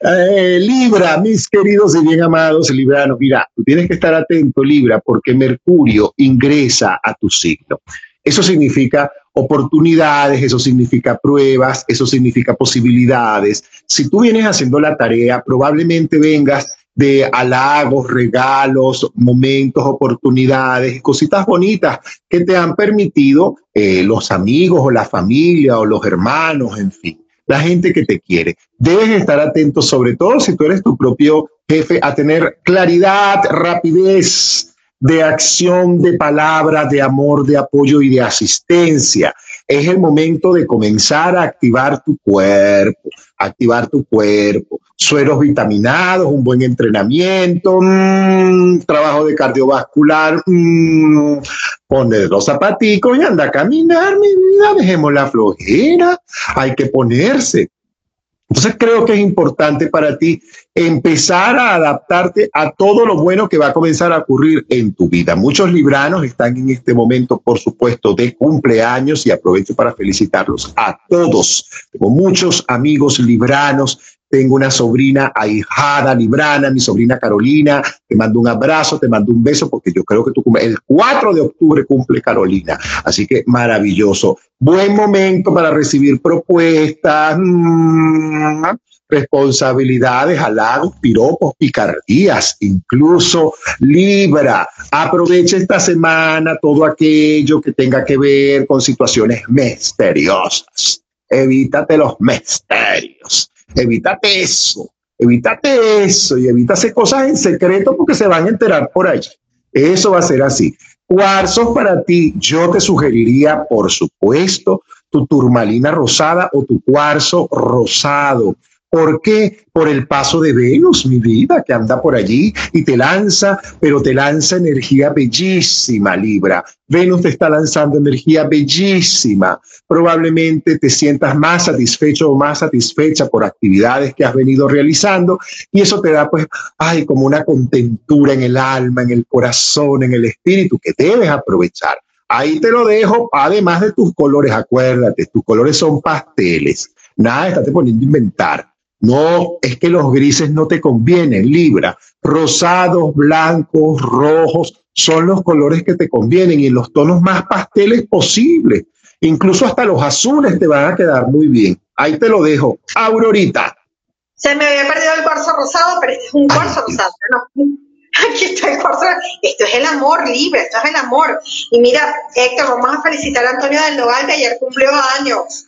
Eh, Libra, mis queridos y bien amados libranos, mira, tú tienes que estar atento, Libra, porque Mercurio ingresa a tu signo. Eso significa oportunidades, eso significa pruebas, eso significa posibilidades. Si tú vienes haciendo la tarea, probablemente vengas de halagos, regalos, momentos, oportunidades, cositas bonitas que te han permitido eh, los amigos o la familia o los hermanos, en fin, la gente que te quiere. Debes estar atento, sobre todo si tú eres tu propio jefe, a tener claridad, rapidez, de acción, de palabra, de amor, de apoyo y de asistencia. Es el momento de comenzar a activar tu cuerpo, activar tu cuerpo. Sueros vitaminados, un buen entrenamiento, mm, trabajo de cardiovascular, mmm, poner los zapaticos y anda a caminar, mi vida, dejemos la flojera. Hay que ponerse entonces creo que es importante para ti empezar a adaptarte a todo lo bueno que va a comenzar a ocurrir en tu vida. Muchos libranos están en este momento, por supuesto, de cumpleaños y aprovecho para felicitarlos a todos. Tengo muchos amigos libranos tengo una sobrina ahijada, librana, mi sobrina Carolina. Te mando un abrazo, te mando un beso, porque yo creo que tú el 4 de octubre cumple Carolina. Así que maravilloso. Buen momento para recibir propuestas, mm, responsabilidades, halagos, piropos, picardías, incluso Libra. Aprovecha esta semana todo aquello que tenga que ver con situaciones misteriosas. Evítate los misterios evítate eso, evítate eso y evítate cosas en secreto porque se van a enterar por allí. Eso va a ser así. Cuarzos para ti, yo te sugeriría, por supuesto, tu turmalina rosada o tu cuarzo rosado. ¿Por qué? Por el paso de Venus, mi vida, que anda por allí y te lanza, pero te lanza energía bellísima, Libra. Venus te está lanzando energía bellísima. Probablemente te sientas más satisfecho o más satisfecha por actividades que has venido realizando y eso te da pues, ay, como una contentura en el alma, en el corazón, en el espíritu que debes aprovechar. Ahí te lo dejo, además de tus colores, acuérdate, tus colores son pasteles. Nada, estate poniendo a inventar. No, es que los grises no te convienen, Libra. Rosados, blancos, rojos son los colores que te convienen y los tonos más pasteles posibles. Incluso hasta los azules te van a quedar muy bien. Ahí te lo dejo. Aurorita. Se me había perdido el cuarzo rosado, pero este es un cuarzo rosado. Aquí está el cuarzo. Esto es el amor libre, esto es el amor. Y mira, Héctor, vamos a felicitar a Antonio del Nogal, que ayer cumplió años.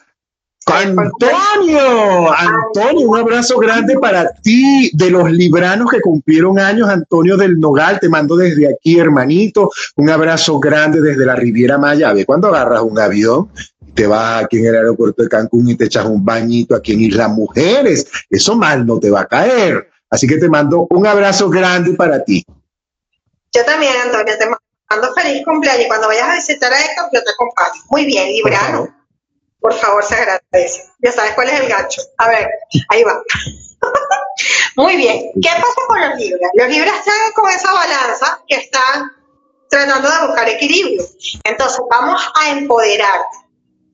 Antonio, Antonio, un abrazo grande para ti, de los libranos que cumplieron años, Antonio del Nogal, te mando desde aquí, hermanito, un abrazo grande desde la Riviera Maya. Ve cuando agarras un avión, te vas aquí en el aeropuerto de Cancún y te echas un bañito aquí en Islas Mujeres, eso mal no te va a caer. Así que te mando un abrazo grande para ti. Yo también, Antonio, te mando feliz cumpleaños cuando vayas a visitar a Héctor, yo te acompaño. Muy bien, librano. Por favor, se agradece. Ya sabes cuál es el gancho. A ver, ahí va. Muy bien. ¿Qué pasa con los libros? Los libros están con esa balanza que están tratando de buscar equilibrio. Entonces, vamos a empoderarte.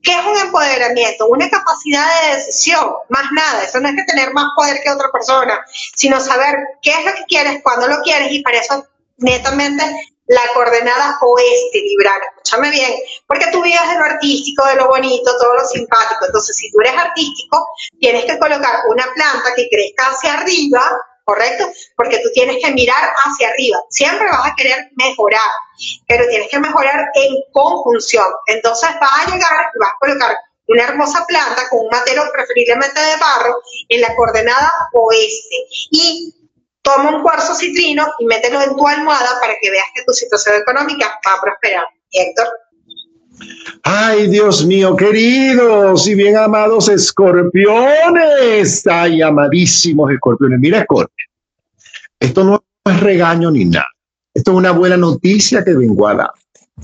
¿Qué es un empoderamiento? Una capacidad de decisión, más nada. Eso no es que tener más poder que otra persona, sino saber qué es lo que quieres, cuándo lo quieres y para eso netamente la coordenada oeste librana. Escúchame bien, porque tú vives de lo artístico, de lo bonito, todo lo simpático. Entonces, si tú eres artístico, tienes que colocar una planta que crezca hacia arriba, ¿correcto? Porque tú tienes que mirar hacia arriba. Siempre vas a querer mejorar, pero tienes que mejorar en conjunción. Entonces, vas a llegar y vas a colocar una hermosa planta con un material preferiblemente de barro en la coordenada oeste. Y toma un cuarzo citrino y mételo en tu almohada para que veas que tu situación económica va a prosperar. Héctor. Ay, Dios mío, queridos y bien amados escorpiones. Ay, amadísimos escorpiones. Mira, escorpio, esto no es regaño ni nada. Esto es una buena noticia que vengo a dar.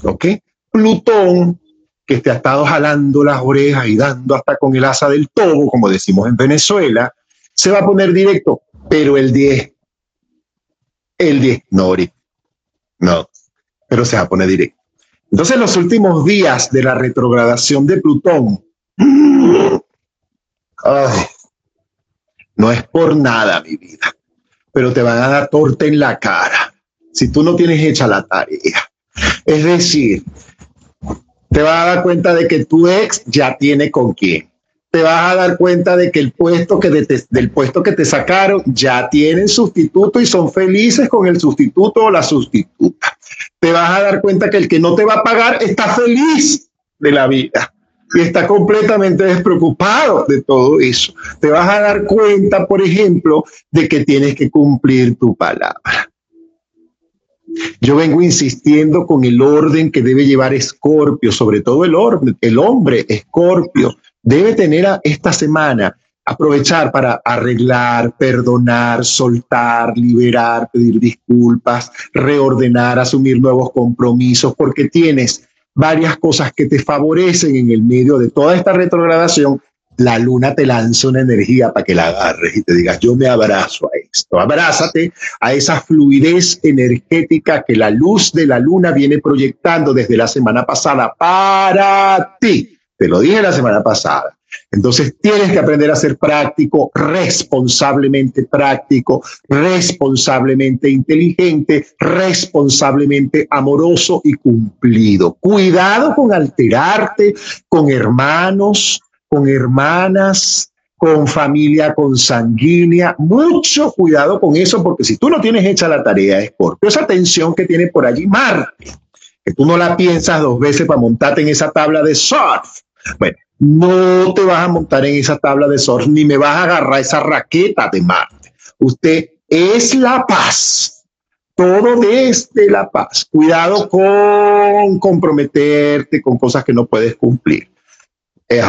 ¿Ok? Plutón, que te ha estado jalando las orejas y dando hasta con el asa del tobo, como decimos en Venezuela, se va a poner directo, pero el 10 el 10, no no, pero se va a poner directo. Entonces, los últimos días de la retrogradación de Plutón, no es por nada, mi vida, pero te van a dar torta en la cara si tú no tienes hecha la tarea. Es decir, te vas a dar cuenta de que tu ex ya tiene con quién te vas a dar cuenta de que el puesto que del puesto que te sacaron ya tienen sustituto y son felices con el sustituto o la sustituta. Te vas a dar cuenta que el que no te va a pagar está feliz de la vida y está completamente despreocupado de todo eso. Te vas a dar cuenta, por ejemplo, de que tienes que cumplir tu palabra. Yo vengo insistiendo con el orden que debe llevar Escorpio, sobre todo el, el hombre Escorpio, debe tener a esta semana aprovechar para arreglar, perdonar, soltar, liberar, pedir disculpas, reordenar, asumir nuevos compromisos, porque tienes varias cosas que te favorecen en el medio de toda esta retrogradación. La luna te lanza una energía para que la agarres y te digas, yo me abrazo a esto. Abrázate a esa fluidez energética que la luz de la luna viene proyectando desde la semana pasada para ti. Te lo dije la semana pasada entonces tienes que aprender a ser práctico, responsablemente práctico, responsablemente inteligente, responsablemente amoroso y cumplido. Cuidado con alterarte con hermanos, con hermanas, con familia consanguínea. Mucho cuidado con eso, porque si tú no tienes hecha la tarea, Escorpio, esa tensión que tiene por allí Marte, que tú no la piensas dos veces para montarte en esa tabla de surf. Bueno, no te vas a montar en esa tabla de surf ni me vas a agarrar esa raqueta de Marte. Usted es la paz. Todo desde la paz. Cuidado con comprometerte con cosas que no puedes cumplir. Eh,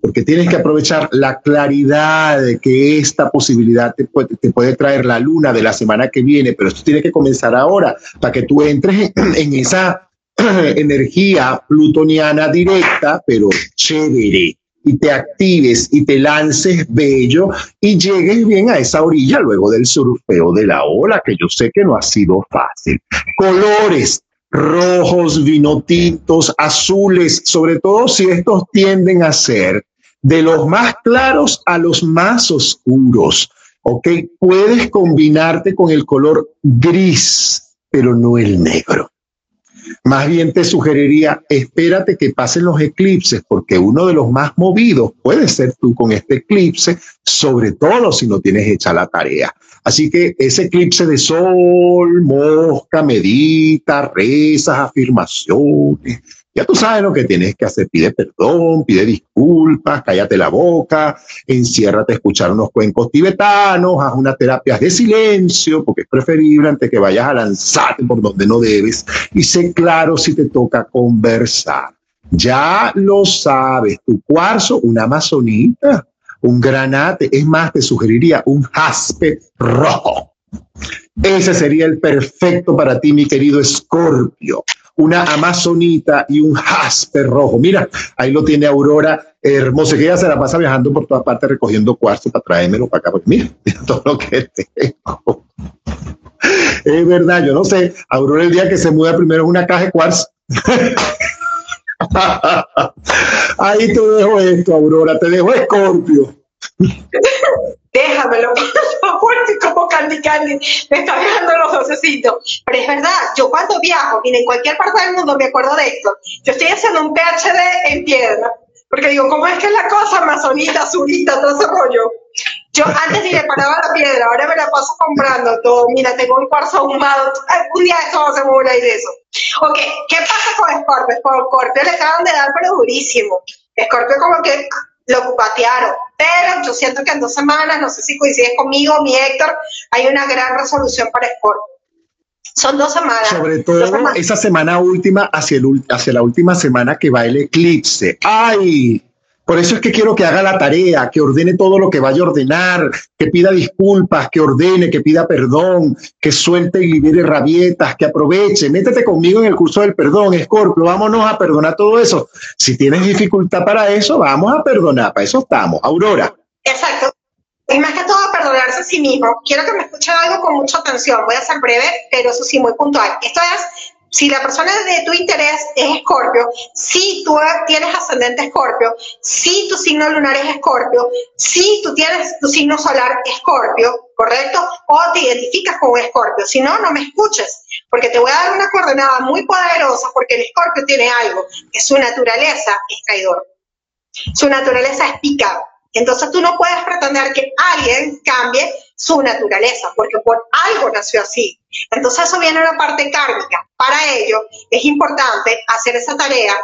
porque tienes que aprovechar la claridad de que esta posibilidad te puede, te puede, traer la luna de la semana que viene, pero esto tiene que comenzar ahora para que tú entres en esa energía plutoniana directa, pero chévere, y te actives y te lances bello y llegues bien a esa orilla luego del surfeo de la ola, que yo sé que no ha sido fácil. Colores, rojos, vino tintos, azules, sobre todo si estos tienden a ser de los más claros a los más oscuros. ¿Ok? Puedes combinarte con el color gris, pero no el negro. Más bien te sugeriría, espérate que pasen los eclipses, porque uno de los más movidos puede ser tú con este eclipse, sobre todo si no tienes hecha la tarea. Así que ese eclipse de sol, mosca, medita, rezas, afirmaciones, ya tú sabes lo que tienes que hacer. Pide perdón, pide disculpas, cállate la boca, enciérrate a escuchar unos cuencos tibetanos, haz una terapia de silencio, porque es preferible antes que vayas a lanzarte por donde no debes. Y sé claro si te toca conversar. Ya lo sabes, tu cuarzo, una amazonita, un granate, es más, te sugeriría un jaspe rojo. Ese sería el perfecto para ti, mi querido Escorpio una amazonita y un jaspe rojo. Mira, ahí lo tiene Aurora hermosa, que ella se la pasa viajando por toda parte recogiendo cuarzo para traérmelo para acá, porque mira, mira todo lo que tengo. Es verdad, yo no sé, Aurora el día que se muda primero es una caja de cuarzo. Ahí te dejo esto, Aurora, te dejo Escorpio. Déjamelo, por como Candy Candy, me está dejando los docecitos. Pero es verdad, yo cuando viajo, y en cualquier parte del mundo me acuerdo de esto, yo estoy haciendo un PhD en piedra, porque digo, ¿cómo es que es la cosa amazonita, azulita, todo ese rollo? Yo antes ni le paraba la piedra, ahora me la paso comprando todo. Mira, tengo un cuarzo ahumado. Un día esto va a buena de eso. Ok, ¿qué pasa con Scorpio? Scorpio le acaban de dar, pero durísimo. Scorpio como que lo patearon. Pero yo siento que en dos semanas, no sé si coincides conmigo, mi Héctor, hay una gran resolución para Scorpio. Son dos semanas. Sobre todo esa semana última, hacia, el, hacia la última semana que va el eclipse. ¡Ay! Por eso es que quiero que haga la tarea, que ordene todo lo que vaya a ordenar, que pida disculpas, que ordene, que pida perdón, que suelte y libere rabietas, que aproveche. Métete conmigo en el curso del perdón, Escorpio. Vámonos a perdonar todo eso. Si tienes dificultad para eso, vamos a perdonar. Para eso estamos. Aurora. Exacto. Y más que todo, perdonarse a sí mismo. Quiero que me escuchen algo con mucha atención. Voy a ser breve, pero eso sí, muy puntual. Esto es si la persona de tu interés es Escorpio, si tú tienes ascendente Escorpio, si tu signo lunar es Escorpio, si tú tienes tu signo solar Escorpio, ¿correcto? O te identificas con Escorpio. Si no, no me escuches, porque te voy a dar una coordenada muy poderosa, porque el Escorpio tiene algo, que su naturaleza es traidor. Su naturaleza es picado. Entonces tú no puedes pretender que alguien cambie su naturaleza, porque por algo nació así. Entonces eso viene una parte kármica. Para ello es importante hacer esa tarea,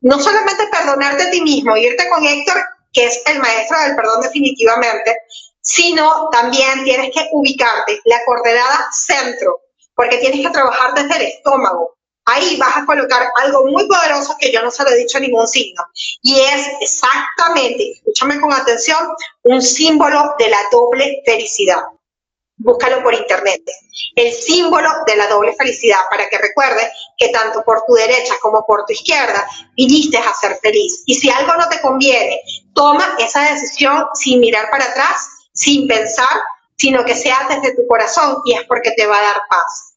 no solamente perdonarte a ti mismo, irte con Héctor, que es el maestro del perdón definitivamente, sino también tienes que ubicarte la coordenada centro, porque tienes que trabajar desde el estómago. Ahí vas a colocar algo muy poderoso que yo no se lo he dicho a ningún signo. Y es exactamente, escúchame con atención, un símbolo de la doble felicidad búscalo por internet. El símbolo de la doble felicidad, para que recuerdes que tanto por tu derecha como por tu izquierda viniste a ser feliz. Y si algo no te conviene, toma esa decisión sin mirar para atrás, sin pensar, sino que sea desde tu corazón y es porque te va a dar paz.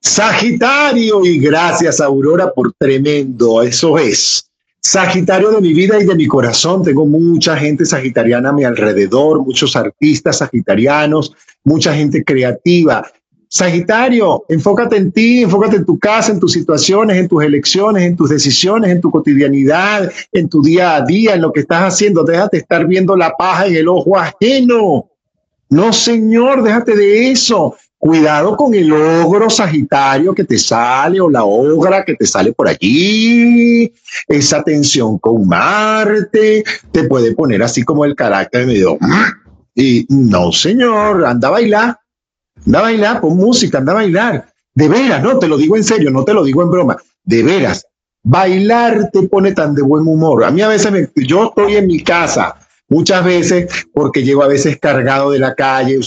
Sagitario, y gracias Aurora por tremendo, eso es. Sagitario de mi vida y de mi corazón, tengo mucha gente sagitariana a mi alrededor, muchos artistas sagitarianos, mucha gente creativa. Sagitario, enfócate en ti, enfócate en tu casa, en tus situaciones, en tus elecciones, en tus decisiones, en tu cotidianidad, en tu día a día, en lo que estás haciendo. Déjate estar viendo la paja en el ojo ajeno. No, señor, déjate de eso. Cuidado con el ogro sagitario que te sale o la ogra que te sale por allí. Esa tensión con Marte te puede poner así como el carácter medio. Y no, señor, anda a bailar. Anda a bailar, pon música, anda a bailar. De veras, no, te lo digo en serio, no te lo digo en broma. De veras, bailar te pone tan de buen humor. A mí a veces me, yo estoy en mi casa muchas veces porque llego a veces cargado de la calle,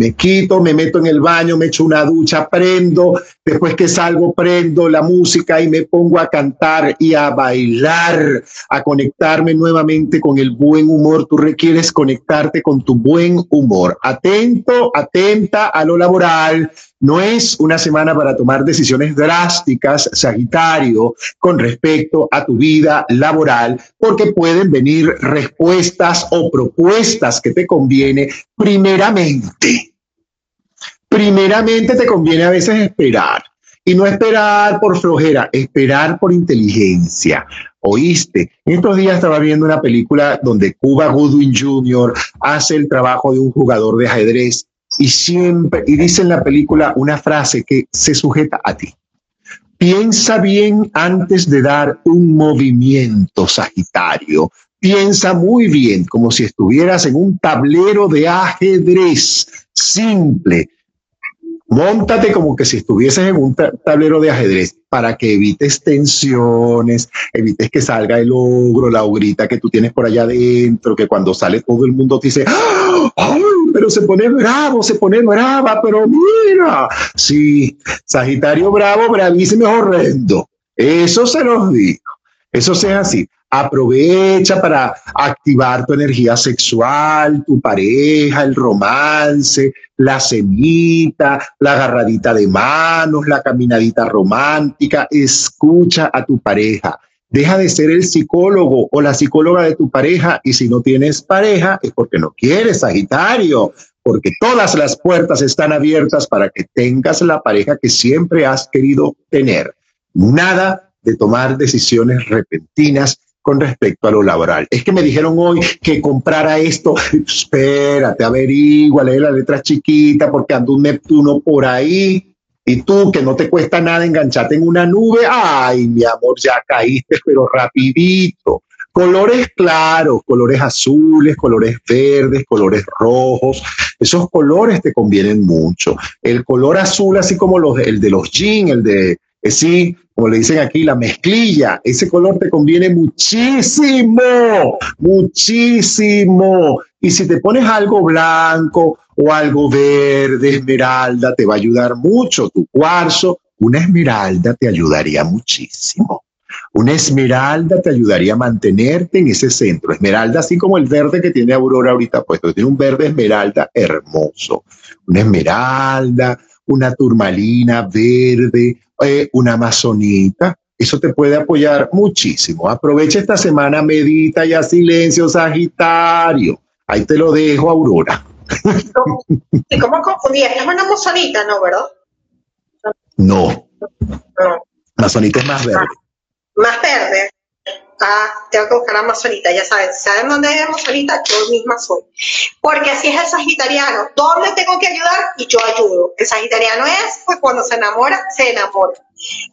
me quito, me meto en el baño, me echo una ducha, prendo, después que salgo prendo la música y me pongo a cantar y a bailar, a conectarme nuevamente con el buen humor. Tú requieres conectarte con tu buen humor. Atento, atenta a lo laboral. No es una semana para tomar decisiones drásticas, Sagitario, con respecto a tu vida laboral, porque pueden venir respuestas o propuestas que te conviene primeramente primeramente te conviene a veces esperar. Y no esperar por flojera, esperar por inteligencia. Oíste, estos días estaba viendo una película donde Cuba Goodwin Jr. hace el trabajo de un jugador de ajedrez y siempre, y dice en la película una frase que se sujeta a ti. Piensa bien antes de dar un movimiento, Sagitario. Piensa muy bien, como si estuvieras en un tablero de ajedrez simple Móntate como que si estuvieses en un tablero de ajedrez para que evites tensiones, evites que salga el ogro, la ogrita que tú tienes por allá adentro, que cuando sale todo el mundo te dice, ¡Ay, pero se pone bravo, se pone brava, pero mira, sí, Sagitario bravo, bravísimo, horrendo. Eso se los digo. Eso sea así. Aprovecha para activar tu energía sexual, tu pareja, el romance, la semita, la agarradita de manos, la caminadita romántica. Escucha a tu pareja. Deja de ser el psicólogo o la psicóloga de tu pareja y si no tienes pareja es porque no quieres, Sagitario, porque todas las puertas están abiertas para que tengas la pareja que siempre has querido tener. Nada de tomar decisiones repentinas con respecto a lo laboral. Es que me dijeron hoy que comprara esto. Espérate, averigua, lee la letra chiquita porque anda un Neptuno por ahí. Y tú, que no te cuesta nada engancharte en una nube, ay, mi amor, ya caíste, pero rapidito. Colores claros, colores azules, colores verdes, colores rojos. Esos colores te convienen mucho. El color azul, así como los, el de los jeans, el de, eh, sí, como le dicen aquí, la mezclilla, ese color te conviene muchísimo, muchísimo. Y si te pones algo blanco o algo verde, esmeralda, te va a ayudar mucho. Tu cuarzo, una esmeralda te ayudaría muchísimo. Una esmeralda te ayudaría a mantenerte en ese centro. Esmeralda, así como el verde que tiene Aurora ahorita puesto, tiene un verde esmeralda hermoso. Una esmeralda, una turmalina verde, eh, una amazonita. Eso te puede apoyar muchísimo. Aprovecha esta semana, medita y a silencio, Sagitario. Ahí te lo dejo, Aurora. ¿Y cómo confundí? Es una amazonita, ¿no, verdad? No. no. Amazonita es más verde. más verde. Ah, tengo que buscar Amazonita, ya saben, ¿saben dónde es Amazonita? Yo misma soy. Porque así es el sagitariano. ¿Dónde tengo que ayudar? Y yo ayudo. El sagitariano es, pues cuando se enamora, se enamora.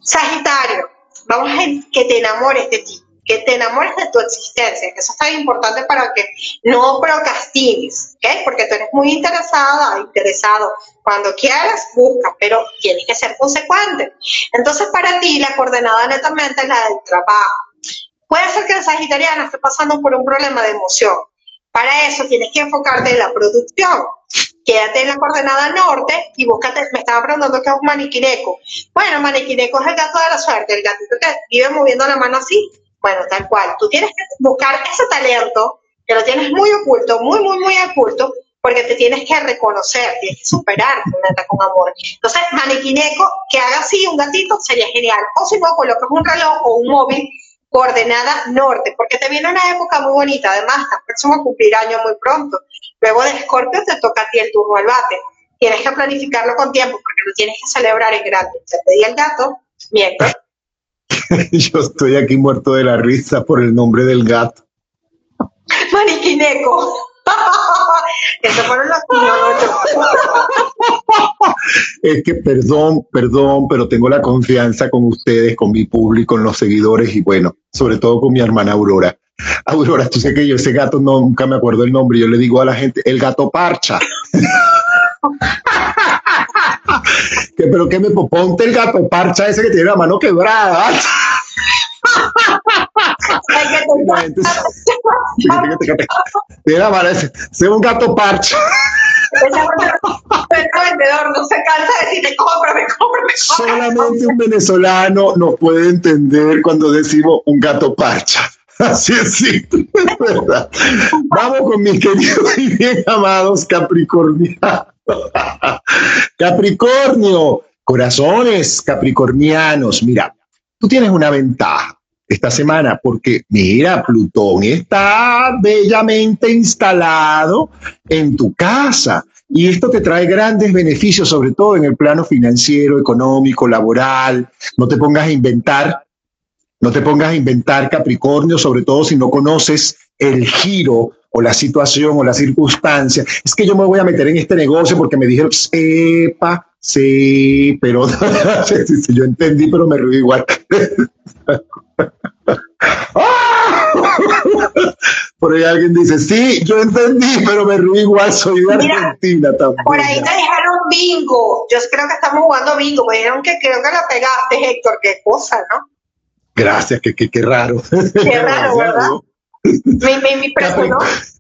Sagitario, vamos a que te enamores de ti, que te enamores de tu existencia, eso es tan importante para que no procrastines, ¿ok? Porque tú eres muy interesada, interesado. Cuando quieras, busca, pero tienes que ser consecuente. Entonces, para ti, la coordenada netamente es la del trabajo. Puede ser que la sagitariana esté pasando por un problema de emoción. Para eso tienes que enfocarte en la producción. Quédate en la coordenada norte y búscate, me estaba preguntando qué es un maniquineco. Bueno, maniquineco es el gato de la suerte, el gatito que vive moviendo la mano así. Bueno, tal cual. Tú tienes que buscar ese talento que lo tienes muy oculto, muy, muy, muy oculto, porque te tienes que reconocer, tienes que superar con amor. Entonces, maniquineco, que haga así un gatito sería genial. O si no, colocas un reloj o un móvil coordenada norte, porque te viene una época muy bonita, además, estás próximo a cumplir año muy pronto. Luego de Escorpio te toca a ti el turno al bate. Tienes que planificarlo con tiempo porque lo tienes que celebrar en grande. Te pedí el gato, miércoles. Yo estoy aquí muerto de la risa por el nombre del gato. Maniquineco. Fueron los Es que perdón, perdón, pero tengo la confianza con ustedes, con mi público, con los seguidores y bueno, sobre todo con mi hermana Aurora. Aurora, tú sé que yo ese gato no, nunca me acuerdo el nombre, yo le digo a la gente, el gato parcha. que, pero que me ponte el gato parcha ese que tiene la mano quebrada. Tiene la mano ese, es un gato parcha. vendedor no se cansa de decirle cómprame, cómprame. Solamente un venezolano nos puede entender cuando decimos un gato parcha. Así es, sí, es verdad. Vamos con mis queridos y bien amados Capricornianos. Capricornio, corazones capricornianos, mira, tú tienes una ventaja esta semana porque, mira, Plutón está bellamente instalado en tu casa. Y esto te trae grandes beneficios, sobre todo en el plano financiero, económico, laboral. No te pongas a inventar no te pongas a inventar Capricornio, sobre todo si no conoces el giro o la situación o la circunstancia. Es que yo me voy a meter en este negocio porque me dijeron, sepa, sí, pero yo entendí, pero me río igual. Por ahí alguien dice, sí, yo entendí, pero me río igual, soy de Argentina también. Por ahí te dijeron bingo. Yo creo que estamos jugando bingo. Me dijeron que creo que la pegaste, Héctor. Qué cosa, ¿no? Gracias, qué, qué, qué raro. Qué raro, ¿verdad?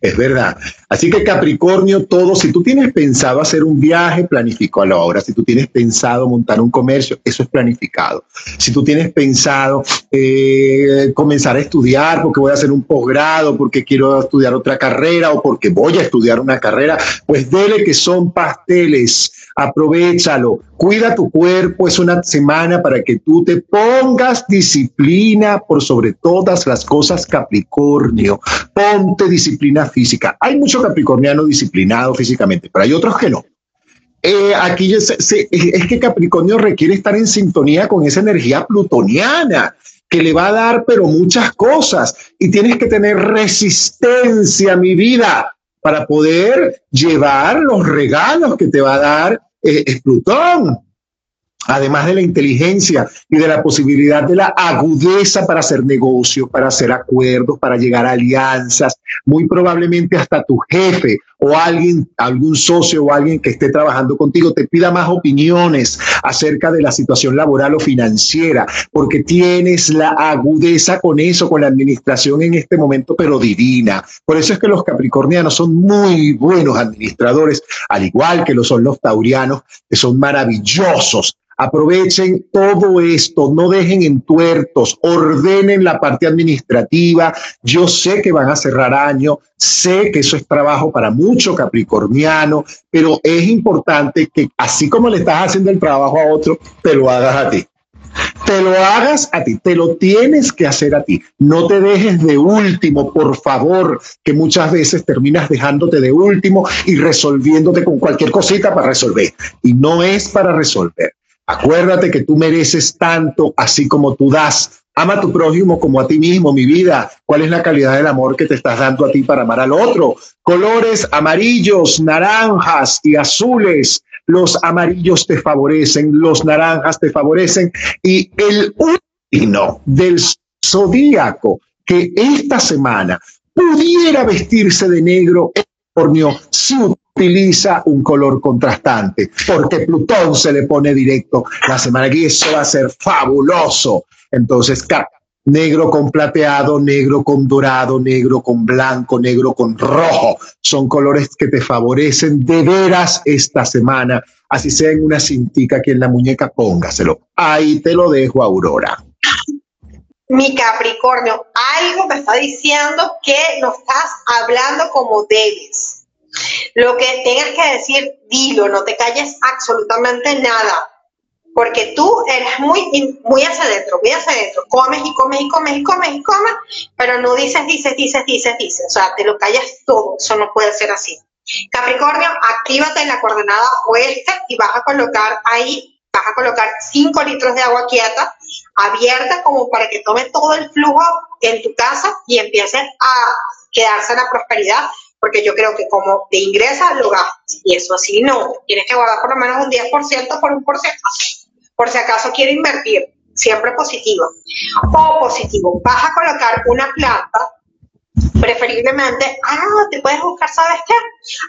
Es verdad. Así que Capricornio, todo, si tú tienes pensado hacer un viaje, planifico a la hora. Si tú tienes pensado montar un comercio, eso es planificado. Si tú tienes pensado eh, comenzar a estudiar porque voy a hacer un posgrado, porque quiero estudiar otra carrera o porque voy a estudiar una carrera, pues dele que son pasteles aprovechalo, cuida tu cuerpo, es una semana para que tú te pongas disciplina por sobre todas las cosas Capricornio, ponte disciplina física. Hay muchos capricornianos disciplinados físicamente, pero hay otros que no. Eh, aquí es que Capricornio requiere estar en sintonía con esa energía plutoniana que le va a dar, pero muchas cosas. Y tienes que tener resistencia, mi vida, para poder llevar los regalos que te va a dar eh, es Plutón. Además de la inteligencia y de la posibilidad de la agudeza para hacer negocios, para hacer acuerdos, para llegar a alianzas, muy probablemente hasta tu jefe o alguien, algún socio o alguien que esté trabajando contigo te pida más opiniones acerca de la situación laboral o financiera, porque tienes la agudeza con eso, con la administración en este momento, pero divina. Por eso es que los capricornianos son muy buenos administradores, al igual que lo son los taurianos, que son maravillosos Aprovechen todo esto, no dejen en tuertos, ordenen la parte administrativa. Yo sé que van a cerrar año, sé que eso es trabajo para mucho capricorniano, pero es importante que así como le estás haciendo el trabajo a otro, te lo hagas a ti. Te lo hagas a ti, te lo tienes que hacer a ti. No te dejes de último, por favor, que muchas veces terminas dejándote de último y resolviéndote con cualquier cosita para resolver. Y no es para resolver. Acuérdate que tú mereces tanto así como tú das. Ama a tu prójimo como a ti mismo, mi vida. ¿Cuál es la calidad del amor que te estás dando a ti para amar al otro? Colores amarillos, naranjas y azules. Los amarillos te favorecen, los naranjas te favorecen y el último del zodíaco que esta semana pudiera vestirse de negro Capricornio si utiliza un color contrastante, porque Plutón se le pone directo la semana que eso va a ser fabuloso. Entonces, negro con plateado, negro con dorado, negro con blanco, negro con rojo. Son colores que te favorecen de veras esta semana. Así sea en una cintica que en la muñeca, póngaselo. Ahí te lo dejo, Aurora. Mi Capricornio, algo me está diciendo que no estás hablando como debes. Lo que tengas que decir, dilo, no te calles absolutamente nada porque tú eres muy, muy hacia adentro, muy hacia adentro, comes y comes y comes y comes y comes, pero no dices, dices, dices, dices, dices, o sea, te lo callas todo, eso no puede ser así. Capricornio, actívate en la coordenada oeste y vas a colocar ahí, vas a colocar 5 litros de agua quieta, abierta como para que tome todo el flujo en tu casa y empiece a quedarse en la prosperidad, porque yo creo que como te ingresa, lo gastas. Y eso así no, tienes que guardar por lo menos un 10% por un porcentaje por si acaso quiere invertir, siempre positivo. O positivo, vas a colocar una planta, preferiblemente, ah, te puedes buscar, ¿sabes qué?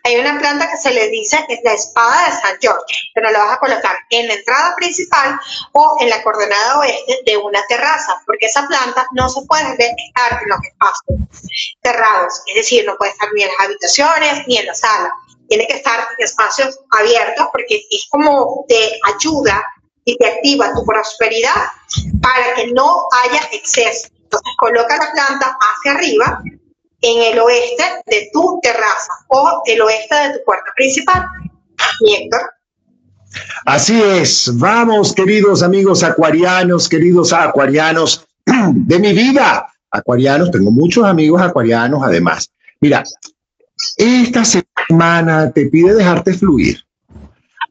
Hay una planta que se le dice que es la espada de San George, pero la vas a colocar en la entrada principal o en la coordenada oeste de una terraza, porque esa planta no se puede estar en los espacios cerrados, es decir, no puede estar ni en las habitaciones ni en la sala tiene que estar en espacios abiertos porque es como te ayuda y te activa tu prosperidad para que no haya exceso. Entonces coloca la planta hacia arriba en el oeste de tu terraza o el oeste de tu puerta principal. Héctor. Así es, vamos queridos amigos acuarianos, queridos acuarianos de mi vida. Acuarianos, tengo muchos amigos acuarianos además. Mira, esta semana te pide dejarte fluir.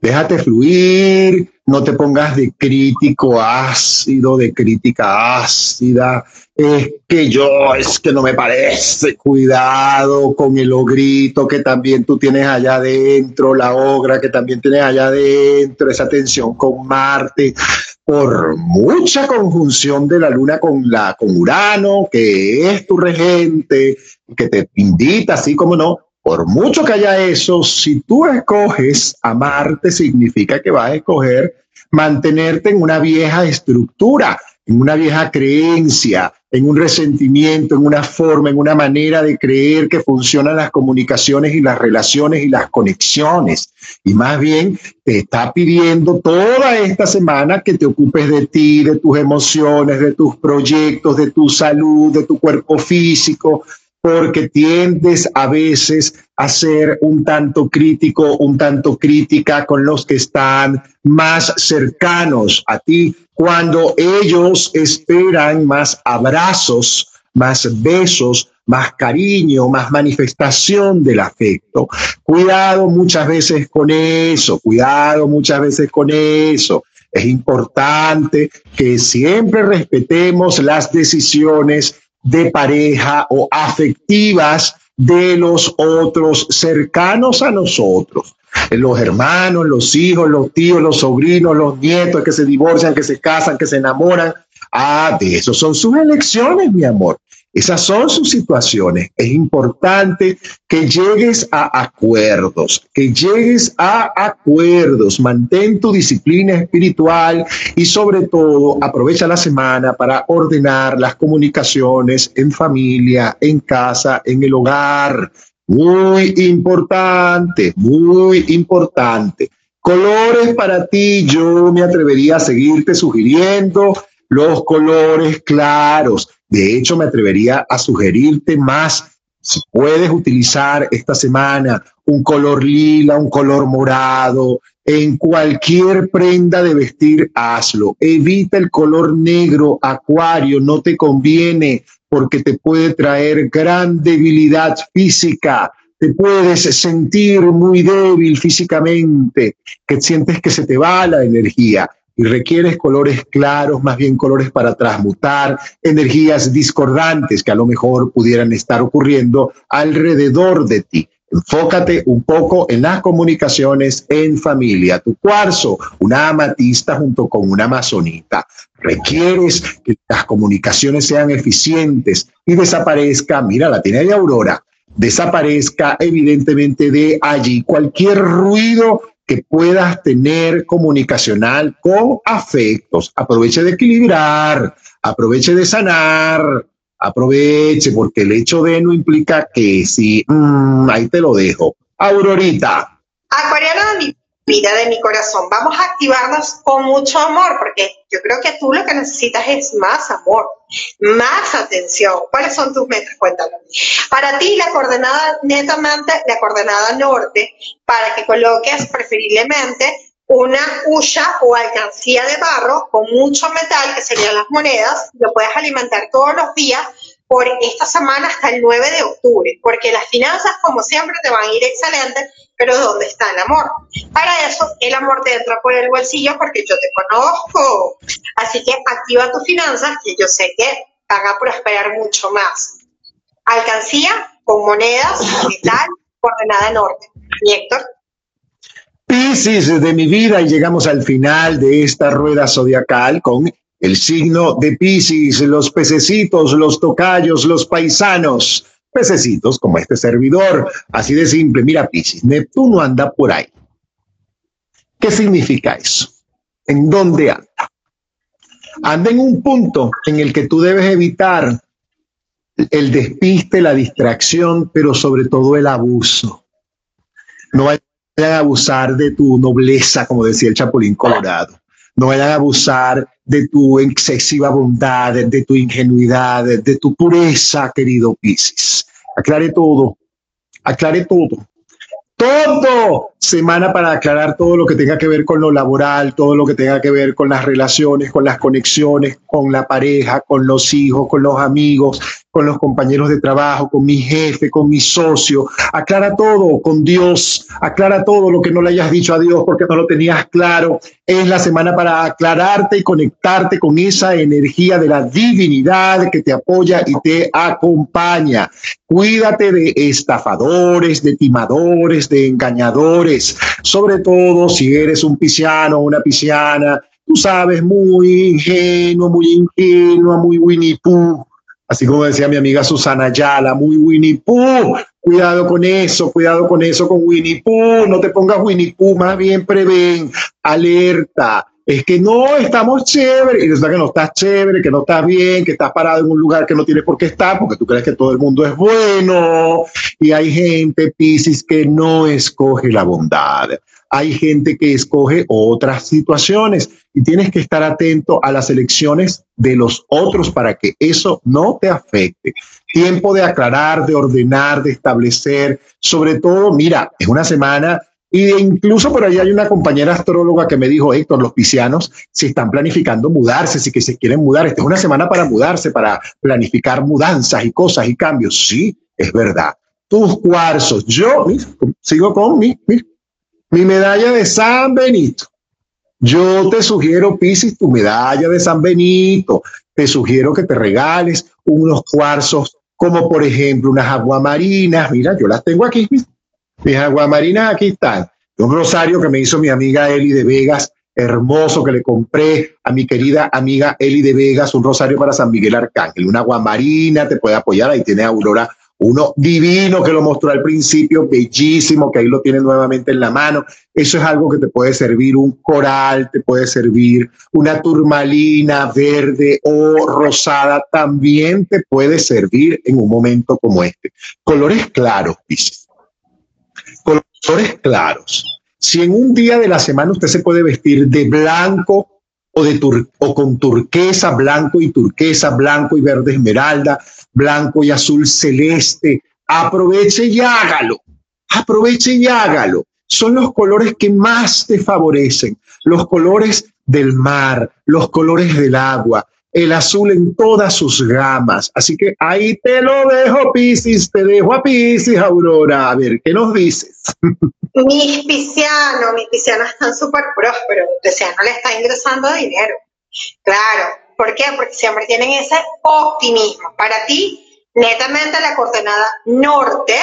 Déjate fluir, no te pongas de crítico ácido, de crítica ácida, es que yo, es que no me parece, cuidado con el ogrito que también tú tienes allá adentro, la ogra que también tienes allá adentro, esa tensión con Marte, por mucha conjunción de la luna con la con Urano, que es tu regente, que te invita, así como no, por mucho que haya eso, si tú escoges amarte, significa que vas a escoger mantenerte en una vieja estructura, en una vieja creencia, en un resentimiento, en una forma, en una manera de creer que funcionan las comunicaciones y las relaciones y las conexiones. Y más bien te está pidiendo toda esta semana que te ocupes de ti, de tus emociones, de tus proyectos, de tu salud, de tu cuerpo físico, porque tiendes a veces a ser un tanto crítico, un tanto crítica con los que están más cercanos a ti, cuando ellos esperan más abrazos, más besos, más cariño, más manifestación del afecto. Cuidado muchas veces con eso, cuidado muchas veces con eso. Es importante que siempre respetemos las decisiones de pareja o afectivas de los otros cercanos a nosotros. Los hermanos, los hijos, los tíos, los sobrinos, los nietos que se divorcian, que se casan, que se enamoran. Ah, de eso son sus elecciones, mi amor. Esas son sus situaciones. Es importante que llegues a acuerdos, que llegues a acuerdos. Mantén tu disciplina espiritual y sobre todo aprovecha la semana para ordenar las comunicaciones en familia, en casa, en el hogar. Muy importante, muy importante. Colores para ti, yo me atrevería a seguirte sugiriendo los colores claros de hecho, me atrevería a sugerirte más, si puedes utilizar esta semana un color lila, un color morado, en cualquier prenda de vestir, hazlo. Evita el color negro, acuario, no te conviene porque te puede traer gran debilidad física. Te puedes sentir muy débil físicamente, que sientes que se te va la energía y requieres colores claros, más bien colores para transmutar energías discordantes que a lo mejor pudieran estar ocurriendo alrededor de ti. Enfócate un poco en las comunicaciones en familia. Tu cuarzo, una amatista junto con una amazonita. Requieres que las comunicaciones sean eficientes y desaparezca, mira, la tiene de Aurora, desaparezca evidentemente de allí cualquier ruido que puedas tener comunicacional con afectos. Aproveche de equilibrar, aproveche de sanar, aproveche, porque el hecho de no implica que sí, mm, ahí te lo dejo. Aurorita. Acuariano vida, de mi corazón, vamos a activarnos con mucho amor, porque yo creo que tú lo que necesitas es más amor, más atención. ¿Cuáles son tus metas? Cuéntame. Para ti, la coordenada, netamente, la coordenada norte, para que coloques preferiblemente una huya o alcancía de barro con mucho metal, que serían las monedas, lo puedes alimentar todos los días por esta semana hasta el 9 de octubre, porque las finanzas, como siempre, te van a ir excelentes, pero ¿dónde está el amor? Para eso, el amor te entra por el bolsillo porque yo te conozco. Así que activa tus finanzas, que yo sé que van a prosperar mucho más. Alcancía con monedas, metal, coordenada norte. ¿Y Héctor? Piscis de mi vida y llegamos al final de esta rueda zodiacal con el signo de Piscis, los pececitos, los tocayos, los paisanos, pececitos como este servidor, así de simple. Mira Piscis, Neptuno anda por ahí. ¿Qué significa eso? ¿En dónde anda? Anda en un punto en el que tú debes evitar el despiste, la distracción, pero sobre todo el abuso. No vayan a abusar de tu nobleza, como decía el Chapulín Colorado. No vayan a abusar de tu excesiva bondad, de tu ingenuidad, de tu pureza, querido Piscis. Aclare todo, aclare todo. Todo semana para aclarar todo lo que tenga que ver con lo laboral, todo lo que tenga que ver con las relaciones, con las conexiones, con la pareja, con los hijos, con los amigos, con los compañeros de trabajo, con mi jefe, con mi socio. Aclara todo con Dios, aclara todo lo que no le hayas dicho a Dios porque no lo tenías claro. Es la semana para aclararte y conectarte con esa energía de la divinidad que te apoya y te acompaña. Cuídate de estafadores, de timadores, de engañadores, sobre todo si eres un pisciano o una pisciana, tú sabes, muy ingenuo, muy ingenua, muy Winnie Pooh Así como decía mi amiga Susana Yala, muy Winnie Pooh. Cuidado con eso, cuidado con eso con Winnie Pooh. No te pongas Winnie Pooh, más bien prevén, alerta. Es que no estamos chévere y resulta que no estás chévere, que no estás bien, que estás parado en un lugar que no tienes por qué estar porque tú crees que todo el mundo es bueno. Y hay gente, Piscis, que no escoge la bondad hay gente que escoge otras situaciones y tienes que estar atento a las elecciones de los otros para que eso no te afecte. Tiempo de aclarar, de ordenar, de establecer, sobre todo, mira, es una semana y incluso por ahí hay una compañera astróloga que me dijo, Héctor, los piscianos se están planificando mudarse, si que se quieren mudar. Esta es una semana para mudarse, para planificar mudanzas y cosas y cambios. Sí, es verdad. Tus cuarzos. Yo sigo con mi mi medalla de San Benito. Yo te sugiero, Piscis, tu medalla de San Benito. Te sugiero que te regales unos cuarzos, como por ejemplo unas aguamarinas. Mira, yo las tengo aquí. Mis aguamarinas aquí están. Un rosario que me hizo mi amiga Eli de Vegas, hermoso, que le compré a mi querida amiga Eli de Vegas, un rosario para San Miguel Arcángel. Una aguamarina te puede apoyar. Ahí tiene Aurora uno divino que lo mostró al principio, bellísimo, que ahí lo tiene nuevamente en la mano. Eso es algo que te puede servir, un coral, te puede servir una turmalina verde o rosada, también te puede servir en un momento como este. Colores claros, dice. Colores claros. Si en un día de la semana usted se puede vestir de blanco o, de o con turquesa, blanco y turquesa, blanco y verde esmeralda, blanco y azul celeste. Aproveche y hágalo. Aproveche y hágalo. Son los colores que más te favorecen. Los colores del mar, los colores del agua, el azul en todas sus gamas. Así que ahí te lo dejo, Piscis, te dejo a Piscis, Aurora. A ver, ¿qué nos dices? Mis piscianos, mis piscianos están súper prósperos, no le está ingresando dinero. Claro, ¿Por qué? Porque siempre tienen ese optimismo. Para ti, netamente la coordenada norte